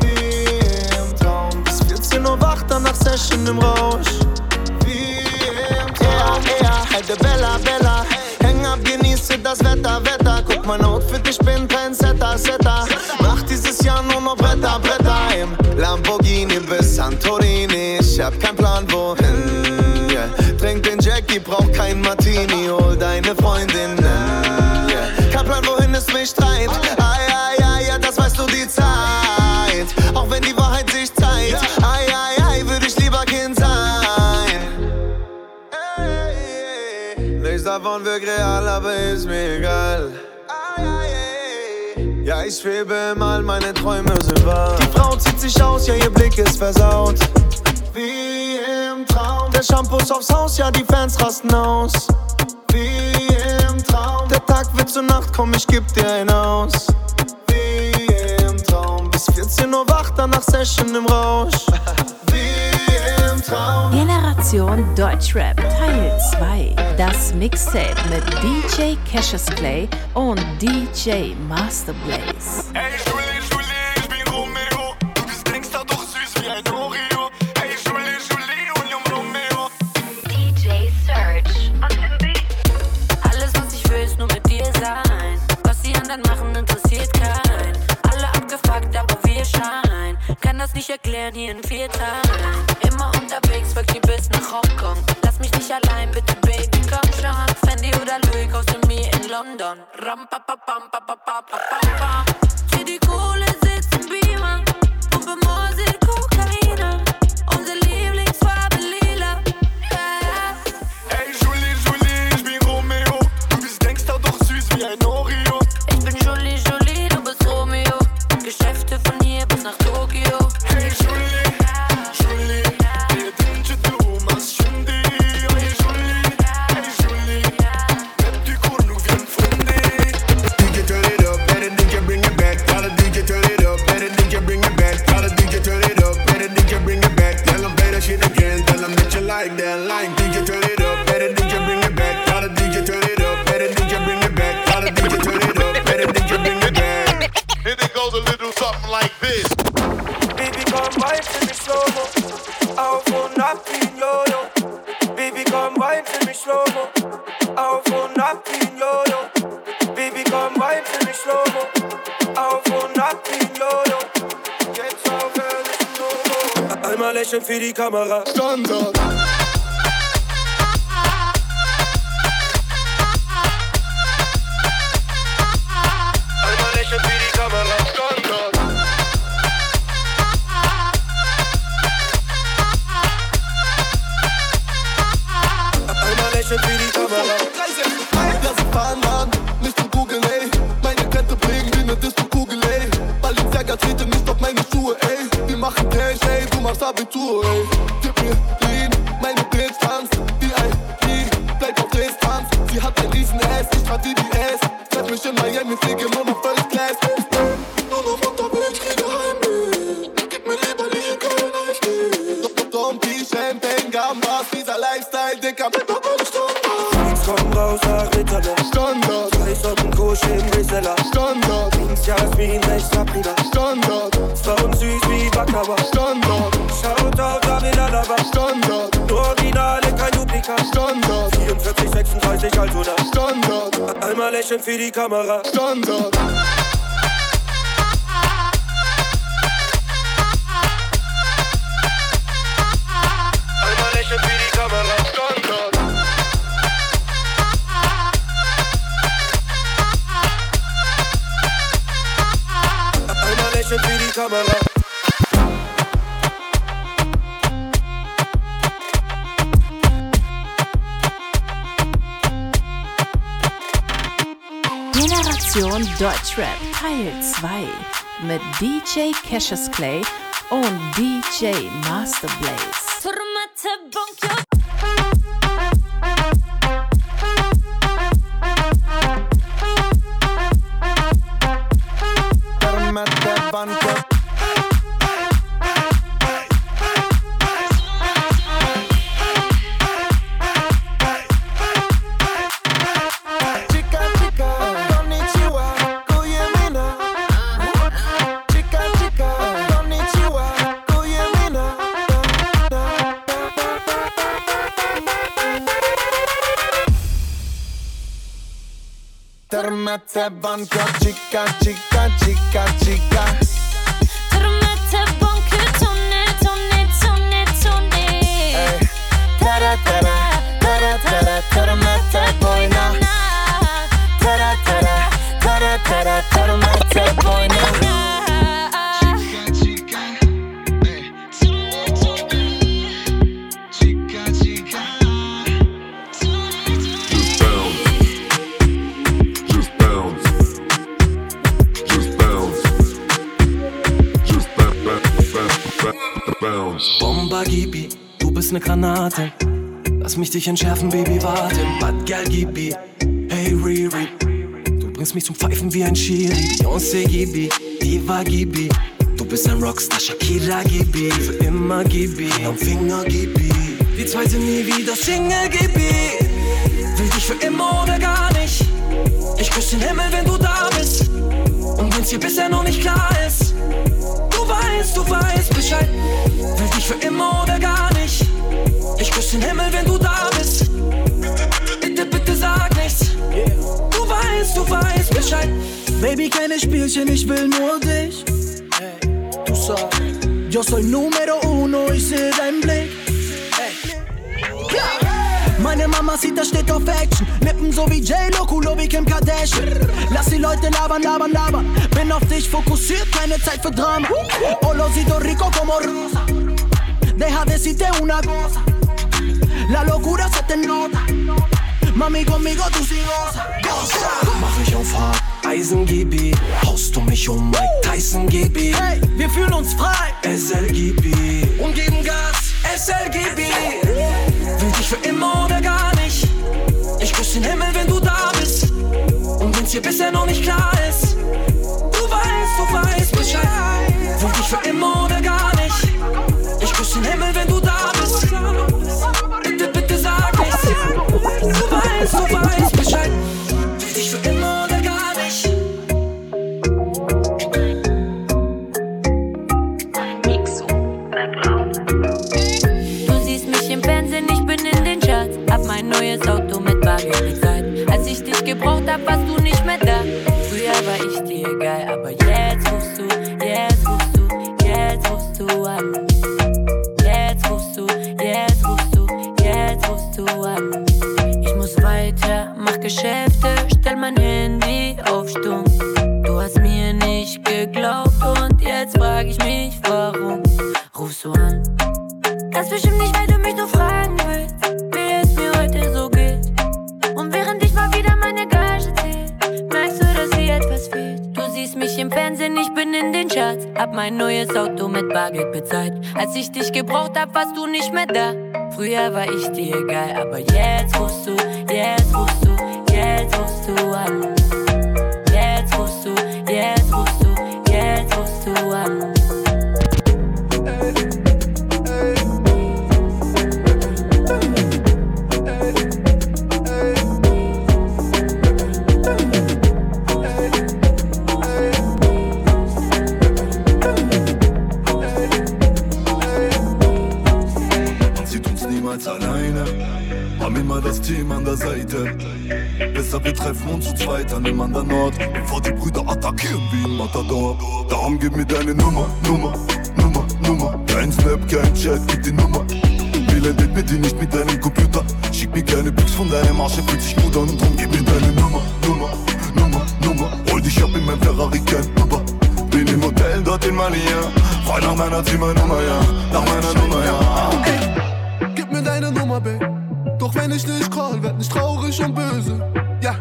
Wie im Traum. Bis 14 Uhr wach, danach Session im Rausch. Santorini. Ich hab keinen Plan, wohin. Yeah. Trink den Jackie, brauch kein Martini. Hol deine Freundinnen. Yeah. Kein Plan, wohin es mich treibt. Ai, ai, ai, ja, das weißt du die Zeit. Auch wenn die Wahrheit sich zeigt. Ai, ai, ai, würde ich lieber Kind sein. Nichts davon wirkt real, aber ist mir egal. Ich schwebe im All, meine Träume sind wahr. Die Frau zieht sich aus, ja, ihr Blick ist versaut. Wie im Traum. Der Shampoo ist aufs Haus, ja, die Fans rasten aus. Wie im Traum. Der Tag wird zur Nacht, komm, ich geb dir ein aus. Wie im Traum. Bis 14 Uhr wach, danach Session im Rausch. Wie im Traum. Generation Deutschrap Teil 2. Das Mixtape mit DJ Cassius Clay und DJ Master Blaze. Ey, Julie, Julie, ich bin Romeo. Du bist Gangster, doch süß wie ein Oreo. Ey, Julie, Julie, Union Romeo. DJ Search beat. Alles, was ich will, ist nur mit dir sein. Was die anderen machen, interessiert keinen. Alle abgefuckt, aber wir scheinen. Kann das nicht erklären hier in vier Teilen. Pa, pa, pa, pa, pa, Kamera Standard Nur Originale, kein Duplikat Standard 44, 36, Altona Standard Einmal lächeln für die Kamera. Standard Einmal lächeln für die Kamera. Standard Einmal lächeln für die Kamera Generation Deutschrap Teil 2 mit DJ Cassius Clay und DJ Master Blaze. Seven van chica, chica, chica, chica. Granate. Lass mich dich entschärfen, Baby, warte. Bad Gal Gibi, hey Riri. Du bringst mich zum Pfeifen wie ein Schiri. Beyoncé Gibi, Diva Gibi. Du bist ein Rockstar, Shakira Gibi. Für immer Gibi, am Finger Gibi. Wir zwei sind nie wieder Single Gibi. Will dich für immer oder gar nicht. Ich küsse den Himmel, wenn du da bist. Und wenn's dir bisher noch nicht klar ist. Du weißt, du weißt Bescheid. Will dich für immer oder gar nicht. Ich küsse den Himmel, wenn du da bist. Bitte, bitte sag nichts. Du weißt, du weißt Bescheid. Baby, keine Spielchen, ich will nur dich. Du sagst, yo soy número uno, ich seh deinen Blick. Meine Mama sieht, das steht auf Action. Lippen so wie J-Lo, Kulo wie Kim Kardashian. Lass die Leute labern, labern, labern. Bin auf dich fokussiert, keine Zeit für Drama. Olorcito rico como rosa. Deja decirte una cosa. La locura se te nota. Mami, conmigo tú sí goza. Goza. Mach mich auf hart, Eisen-Gibi. Haust du mich um Mike Tyson-Gibi. Hey, wir fühlen uns frei. SL-Gibi. Und geben Gas, SL-Gibi. Will dich für immer oder gar nicht. Ich küsse den Himmel, wenn du da bist. Und wenn's dir bisher noch nicht klar ist. Du weißt, du weißt Bescheid. Will dich für immer oder gar nicht. Ich küsse den Himmel, wenn du da bist. Gebraucht hab, warst du nicht mehr da. Früher war ich dir egal, aber jetzt rufst du, jetzt rufst du, jetzt rufst du an. Jetzt rufst du, jetzt rufst du, jetzt rufst du an. Ich muss weiter, mach Geschäfte, stell mein Handy mit bezahlt. Als ich dich gebraucht hab, warst du nicht mehr da. Früher war ich dir egal, aber jetzt rufst du, jetzt rufst du, jetzt rufst du an. Niemals alleine, haben immer das Team an der Seite. Besser wir treffen uns zu zweit an einem anderen Ort, bevor die Brüder attackieren wie ein Matador. Darum gib mir deine Nummer, Nummer, Nummer, Nummer. Kein Snap, kein Chat, gib die Nummer. WLAN bitte nicht mit deinem Computer. Schick mir keine Pics von deinem Arsch, er fühlt sich gut an. Drum gib mir deine Nummer, Nummer, Nummer, Nummer. Hol dich ab in mein Ferrari, kein Uber. Bin im Hotel dort in Mania. Frei nach meiner Zimmernummer, ja. Nach meiner Nummer, ja. Wenn ich nicht call, werd nicht traurig und böse. Ja,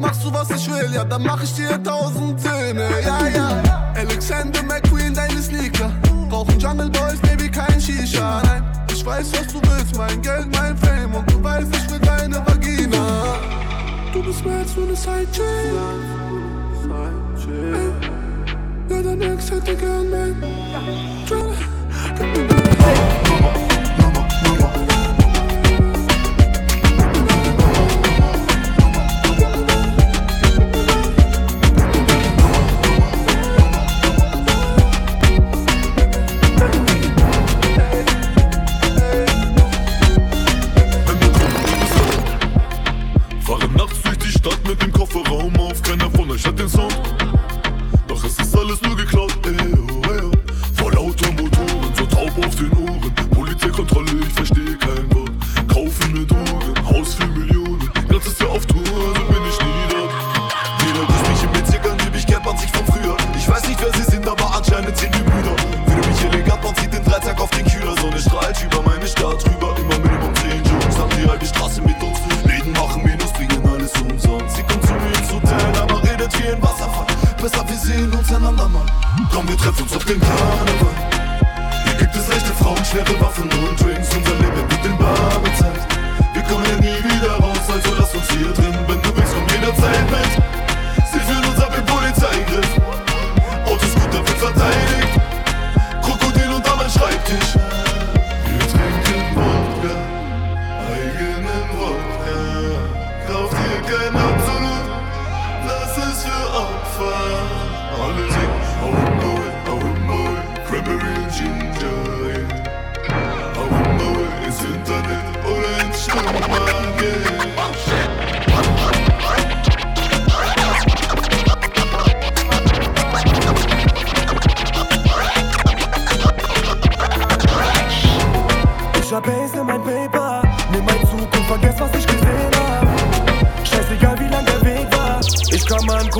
machst du was ich will, ja, dann mach ich dir tausend Söhne, ja, ja. Alexander McQueen, deine Sneaker. Brauchen Jungle Boys, Baby, kein Shisha. Nein, ich weiß, was du willst, mein Geld, mein Fame. Und du weißt, ich will deine Vagina. Du bist mehr als nur eine Sidechick. Ja, dein Ex hätte gern mein. Fahre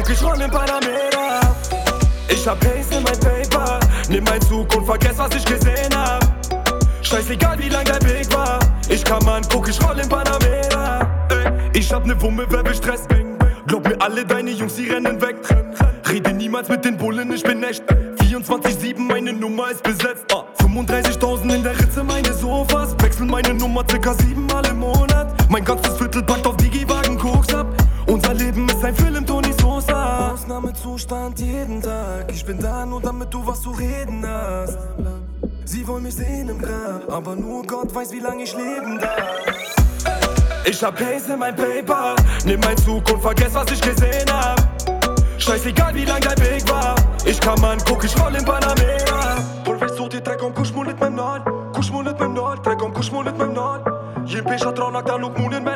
Ich roll in Panamera. Ich hab Haze in mein Paper. Nimm mein Zug und vergess, was ich gesehen hab. Scheißegal, wie lang dein Weg war. Ich kann man, guck, ich roll in Panamera. Ey, ich hab ne Wumme, wer will Stress? Glaub mir, alle deine Jungs, die rennen weg. Rede niemals mit den Bullen, ich bin echt. 24-7, meine Nummer ist besetzt. Ah, 35.000 in der Ritze, meine Sofas. Wechsel meine Nummer circa 7. aber nur Gott weiß, wie lange ich leben darf. Ich hab Pace in mein Paper, nimm mein Zug und vergess, was ich gesehen hab. Scheißegal, wie lang dein Weg war. Ich kann man, guck, ich roll in Panamera. Pulver sorti, trec om kushmunit me mnal Kushmunit me mnal, trec om kushmunit me mnal Jien pesha trona ta nuk munin me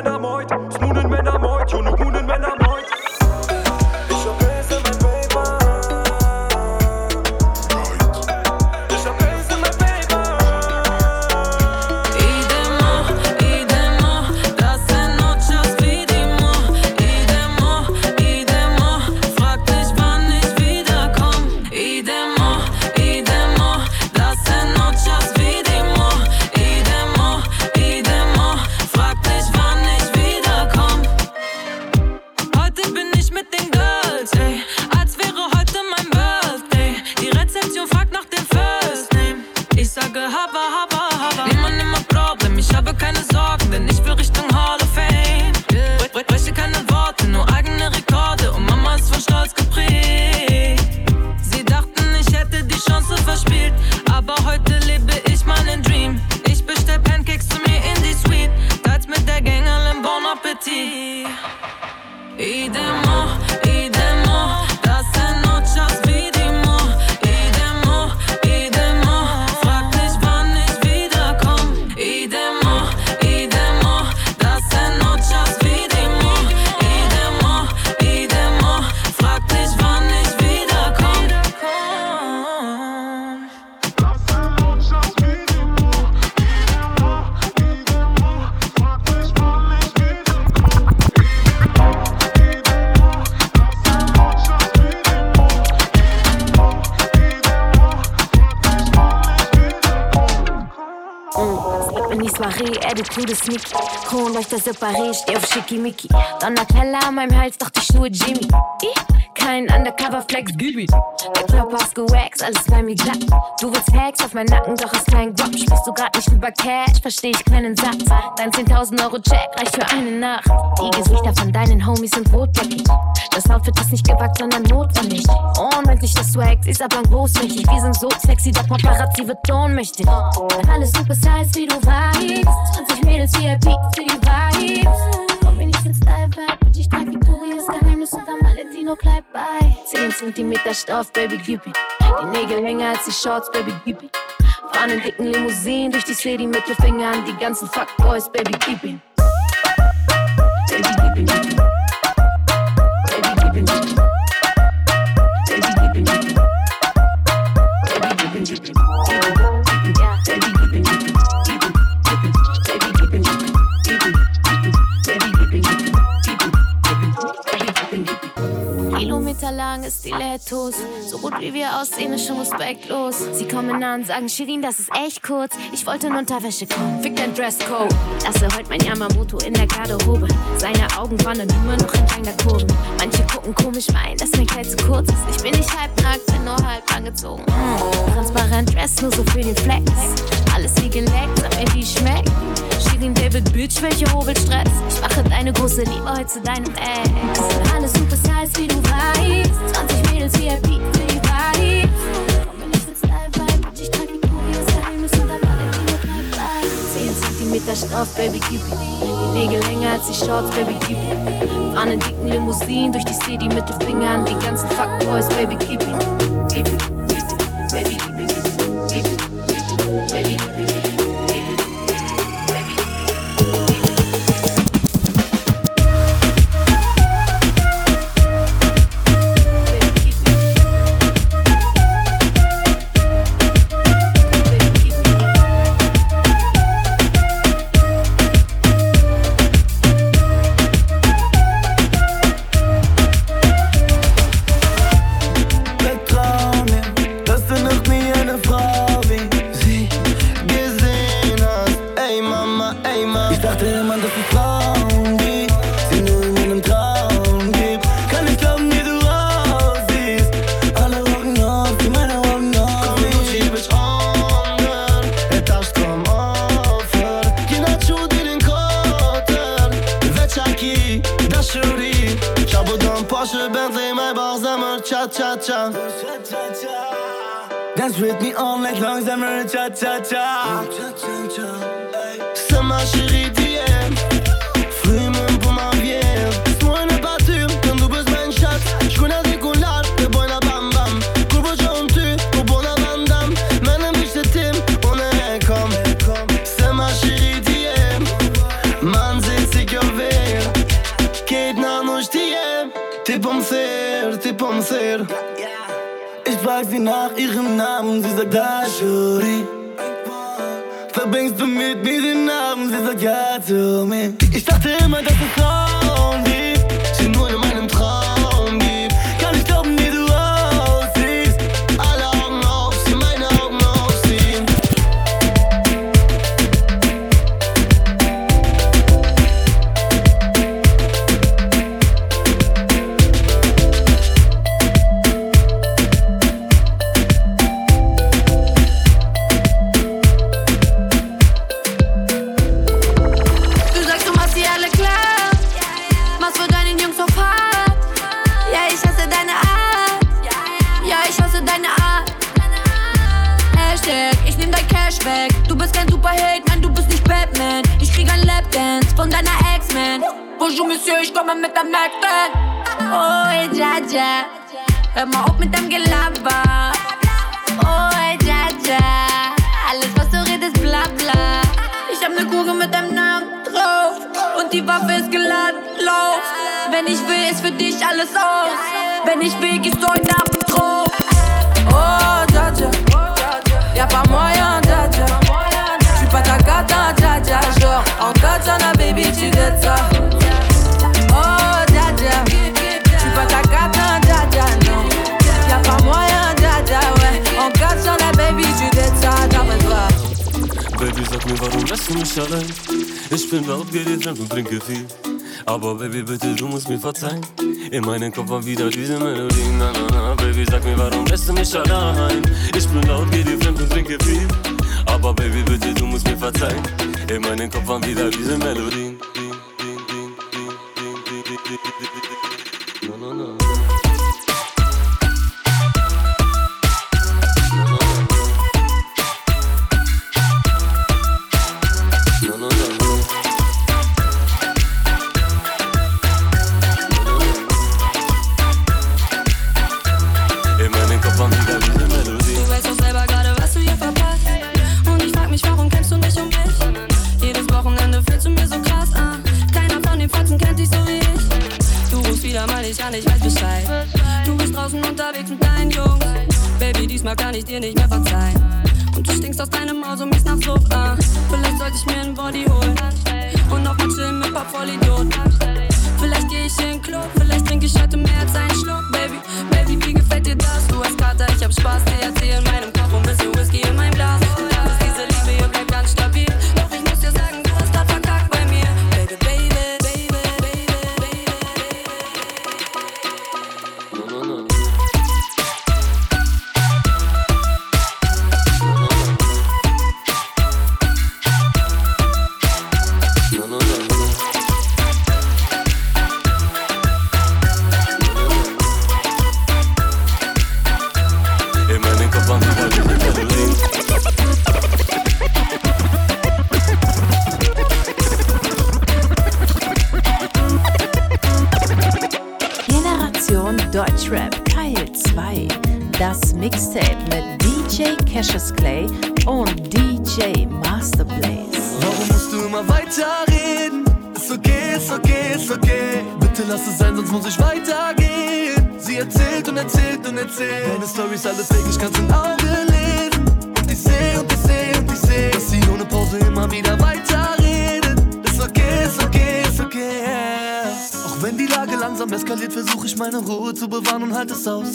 na mojt S'munin Kronleuchter separé, steh auf Schickimicki. Donatella an meinem Hals, doch die Schuhe Jimmy. Kein Undercover-Flex. Der Körper ist gewaxt, alles bei mir glatt. Du willst Hacks auf meinen Nacken, doch ist kein Guap. Sprichst du grad nicht über Cash, versteh ich keinen Satz. Dein 10.000 Euro Check reicht für eine Nacht. Die Gesichter von deinen Homies sind rotbäckig. Das Outfit ist nicht gewagt, sondern notwendig. Unendlich das Swag, sie ist aber großflächig. Wir sind so sexy, doch Paparazzi wird ohnmächtig. Alles super size, wie du weißt. 20 Mädels VIP für die Vibes. Komm mir nicht ins Style-Vibe, Victorias Geheimnis unterm Valentino Kleid bei. 10 cm Stoff, Baby, gib. Die Nägel länger als die Shorts, Baby, gib it. Fahren in dicken Limousinen durch die City, Mittelfinger an die ganzen Fuckboys, Baby, gib. Baby, gib it, gib. Kilometerlang ist die Lettos. So gut wie wir aussehen, ist schon respektlos. Sie kommen nah und sagen, Shirin, das ist echt kurz. Ich wollte in Unterwäsche kommen. Fick dein Dresscode. Lasse heute mein Yamamoto in der Garderobe. Seine Augen wandern immer noch entlang der Kurven. Manche gucken komisch, meinen, dass mein Kleid zu kurz ist. Ich bin nicht halb nackt, bin nur halb angezogen. Transparent Dress, nur so für den Flex. Alles wie geleckt, sag mir, wie schmeckt. Shirin David Bitch, welche Hobelstress. Ich mache deine große Liebe heute zu deinem Ex. Alles super size, wie du weißt. 20 Mädels unter Valentino Kleid bei. 10 cm Stoff, Baby, gib. Die Nägel länger als die Shorts, Baby, gib it. Fahren in dicken Limousinen durch die City, Mittelfinger an die ganzen Fuckboys, Baby, gib it. Gib it, die Waffe ist geladen, lauf. Wenn ich will, ist für dich alles aus. Wenn ich will, gehst du heute dem drauf. Oh, Dadja, ja, pas moyen, Dadja. Tu pas ta gata, Jaja. Genre, en Katana, baby, tu gâtes ça. Oh, Jaja, j'suis pas ta gata, Jaja, Katana, baby, tu gâtes ça, t'as pas Baby, sag mir, warum lässt du mich allein? Ich bin laut geredet und trinke viel. Aber Baby, bitte, du musst mir verzeihen. In meinem Kopf war wieder diese Melodie. Na, na, na, Baby, sag mir, warum lässt du mich allein? Ich bin laut, geh dir fremd und trinke viel. Aber Baby, bitte, du musst mir verzeihen. In meinem Kopf waren wieder diese Melodien. weiterreden. Ist okay, ist okay, ist okay. Bitte lass es sein, sonst muss ich weitergehen. Sie erzählt und erzählt und erzählt. Meine Story ist alles weg, ich kann's im Auge lesen. Und ich seh und ich seh und ich seh, dass sie ohne Pause immer wieder weiterreden. Ist okay, ist okay, ist okay. Auch wenn die Lage langsam eskaliert, versuche ich meine Ruhe zu bewahren und halt es aus.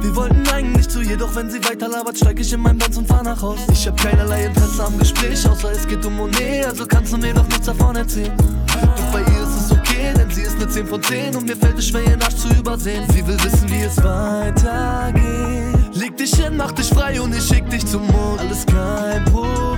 Wir wollten eigentlich zu ihr, doch wenn sie weiter labert, steig ich in mein Benz und fahr nach Haus. Ich hab keinerlei Interesse am Gespräch, außer es geht um Monet, also kannst du mir doch nichts davon erzählen. Doch bei ihr ist es okay, denn sie ist eine 10 von 10 und mir fällt es schwer, ihr Arsch zu übersehen. Sie will wissen, wie es weitergeht. Leg dich hin, mach dich frei und ich schick dich zum Mond. Alles kein Problem.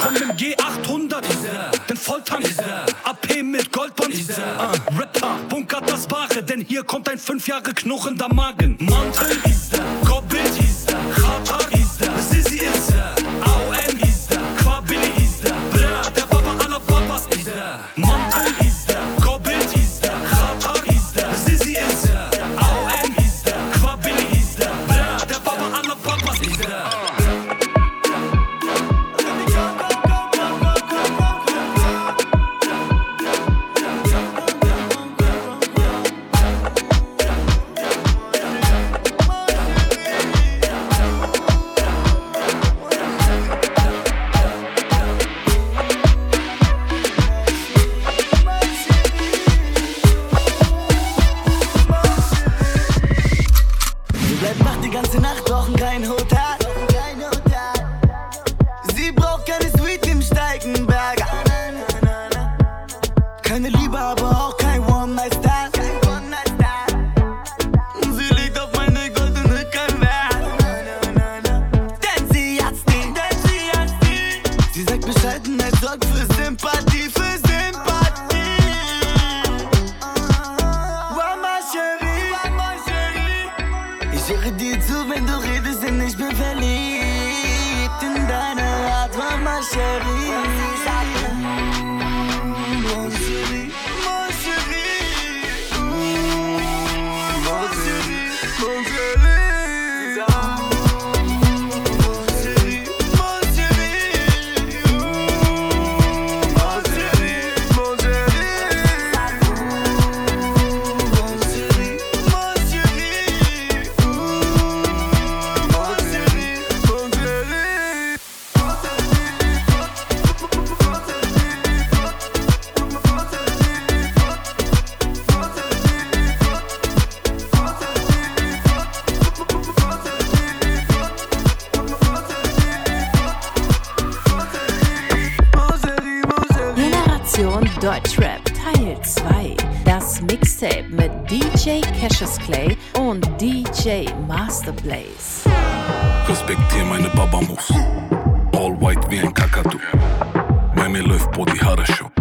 Komm im G800, den Volltank, AP mit Goldband. Uh, ah, Rapper, bunkert das Bare, denn hier kommt ein 5 Jahre knochender Magen. Mountain, Gold the place. Respektier meine Babamus. All white wie ein Kakadu. Bei läuft Body Haare Show.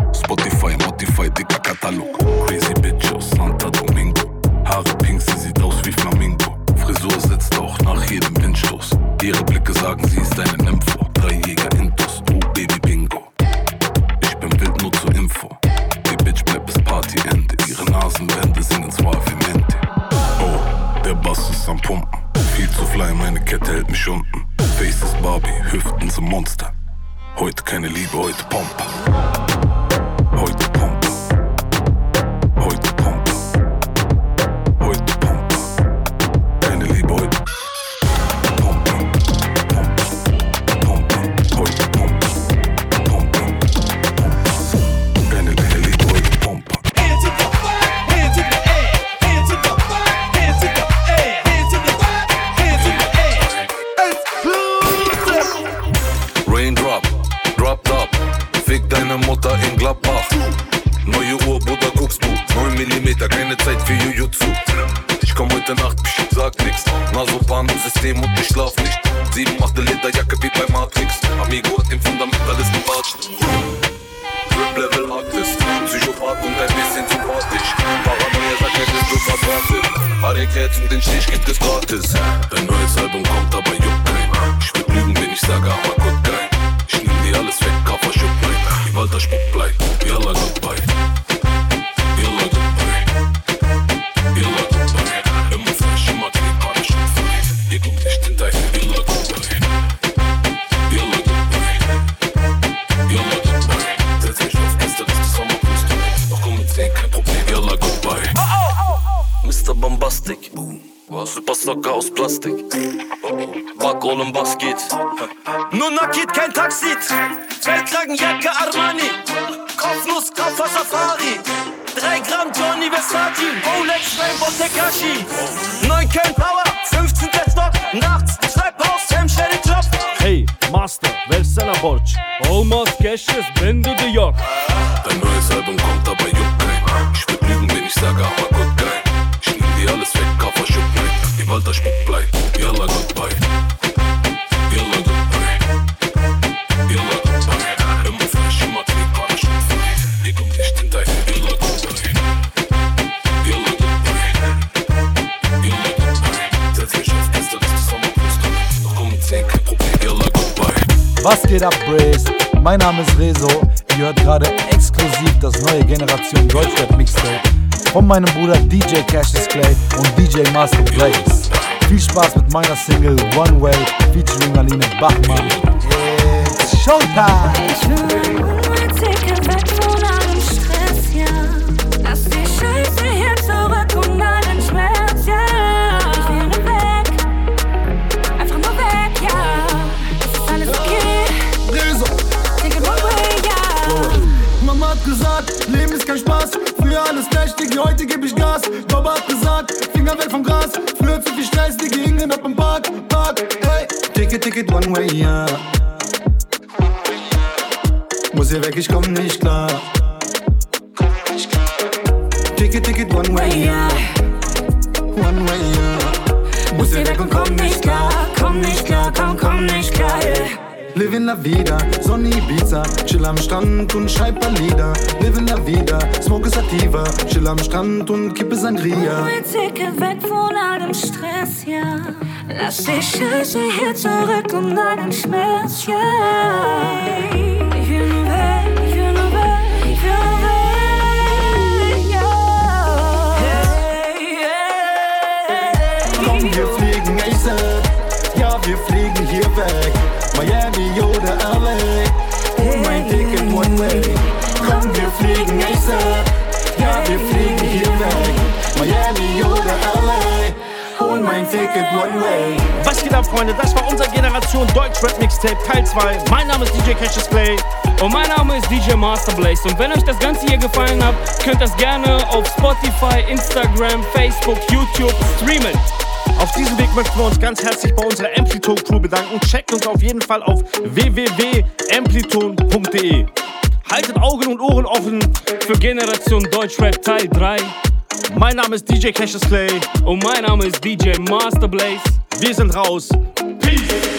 Klumpen. Faces Barbie, Hüften zum Monster. Heute keine Liebe, heute Pompe. Feldlagenjacke Armani. Kopfnuss, Koffer Safari. 3 Gramm Johnny Versace. Rolex, Rainbow Tekashi. 9 Köln Power, 15 Stock. Nachts, Schreibhaus, Hemsherry Job. Hey, Master, versene borç. Olmaz geçeceğiz, ben Was geht ab, Brace? Mein Name ist Rezo. Ihr hört gerade exklusiv das neue Generation Deutschrap Mixtape von meinem Bruder DJ Cassius Clay und DJ Master Blaze. Viel Spaß mit meiner Single One Way featuring Aline Bachmann. It's Showtime! Gesagt, Leben ist kein Spaß. Früher alles Diggi, heute geb ich Gas. Papa hat gesagt, Finger weg vom Gras. Früher zu viel Stress, Diggi, hingen ab im Park, Park, hey. Ticket, Ticket, one way, ja. Muss hier weg, ich komm nicht klar. Ticket, Ticket, one way, ja. One way, ja. Muss hier weg und komm nicht klar, komm nicht klar, komm, komm nicht klar. Live in la vida, Sonne Ibiza, chill am Strand und schreib paar Lieder. Live in la vida, smoke sativa, chill am Strand und kippe Sangria. Mein Ticket weg von all dem Stress, ja. Lass die Scheiße hier zurück und den Schmerz, ja. Ich will nur weg, ich will nur weg, ich will nur weg, ja. Komm, wir fliegen ASAP, ja, wir fliegen hier weg. Mein Ticket one way. Was geht ab, Freunde? Das war unser Generation Deutschrap Mixtape Teil 2. Mein Name ist DJ Cassius Clay. Und mein Name ist DJ Master Blaze. Und wenn euch das Ganze hier gefallen hat, könnt das gerne auf Spotify, Instagram, Facebook, YouTube streamen. Auf diesem Weg möchten wir uns ganz herzlich bei unserer Amplitone Crew bedanken. Checkt uns auf jeden Fall auf www.amplitone.de. Haltet Augen und Ohren offen für Generation Deutschrap Teil 3. Mein Name ist DJ Cassius Clay. Und mein Name ist DJ Master Blaze. Wir sind raus. Peace.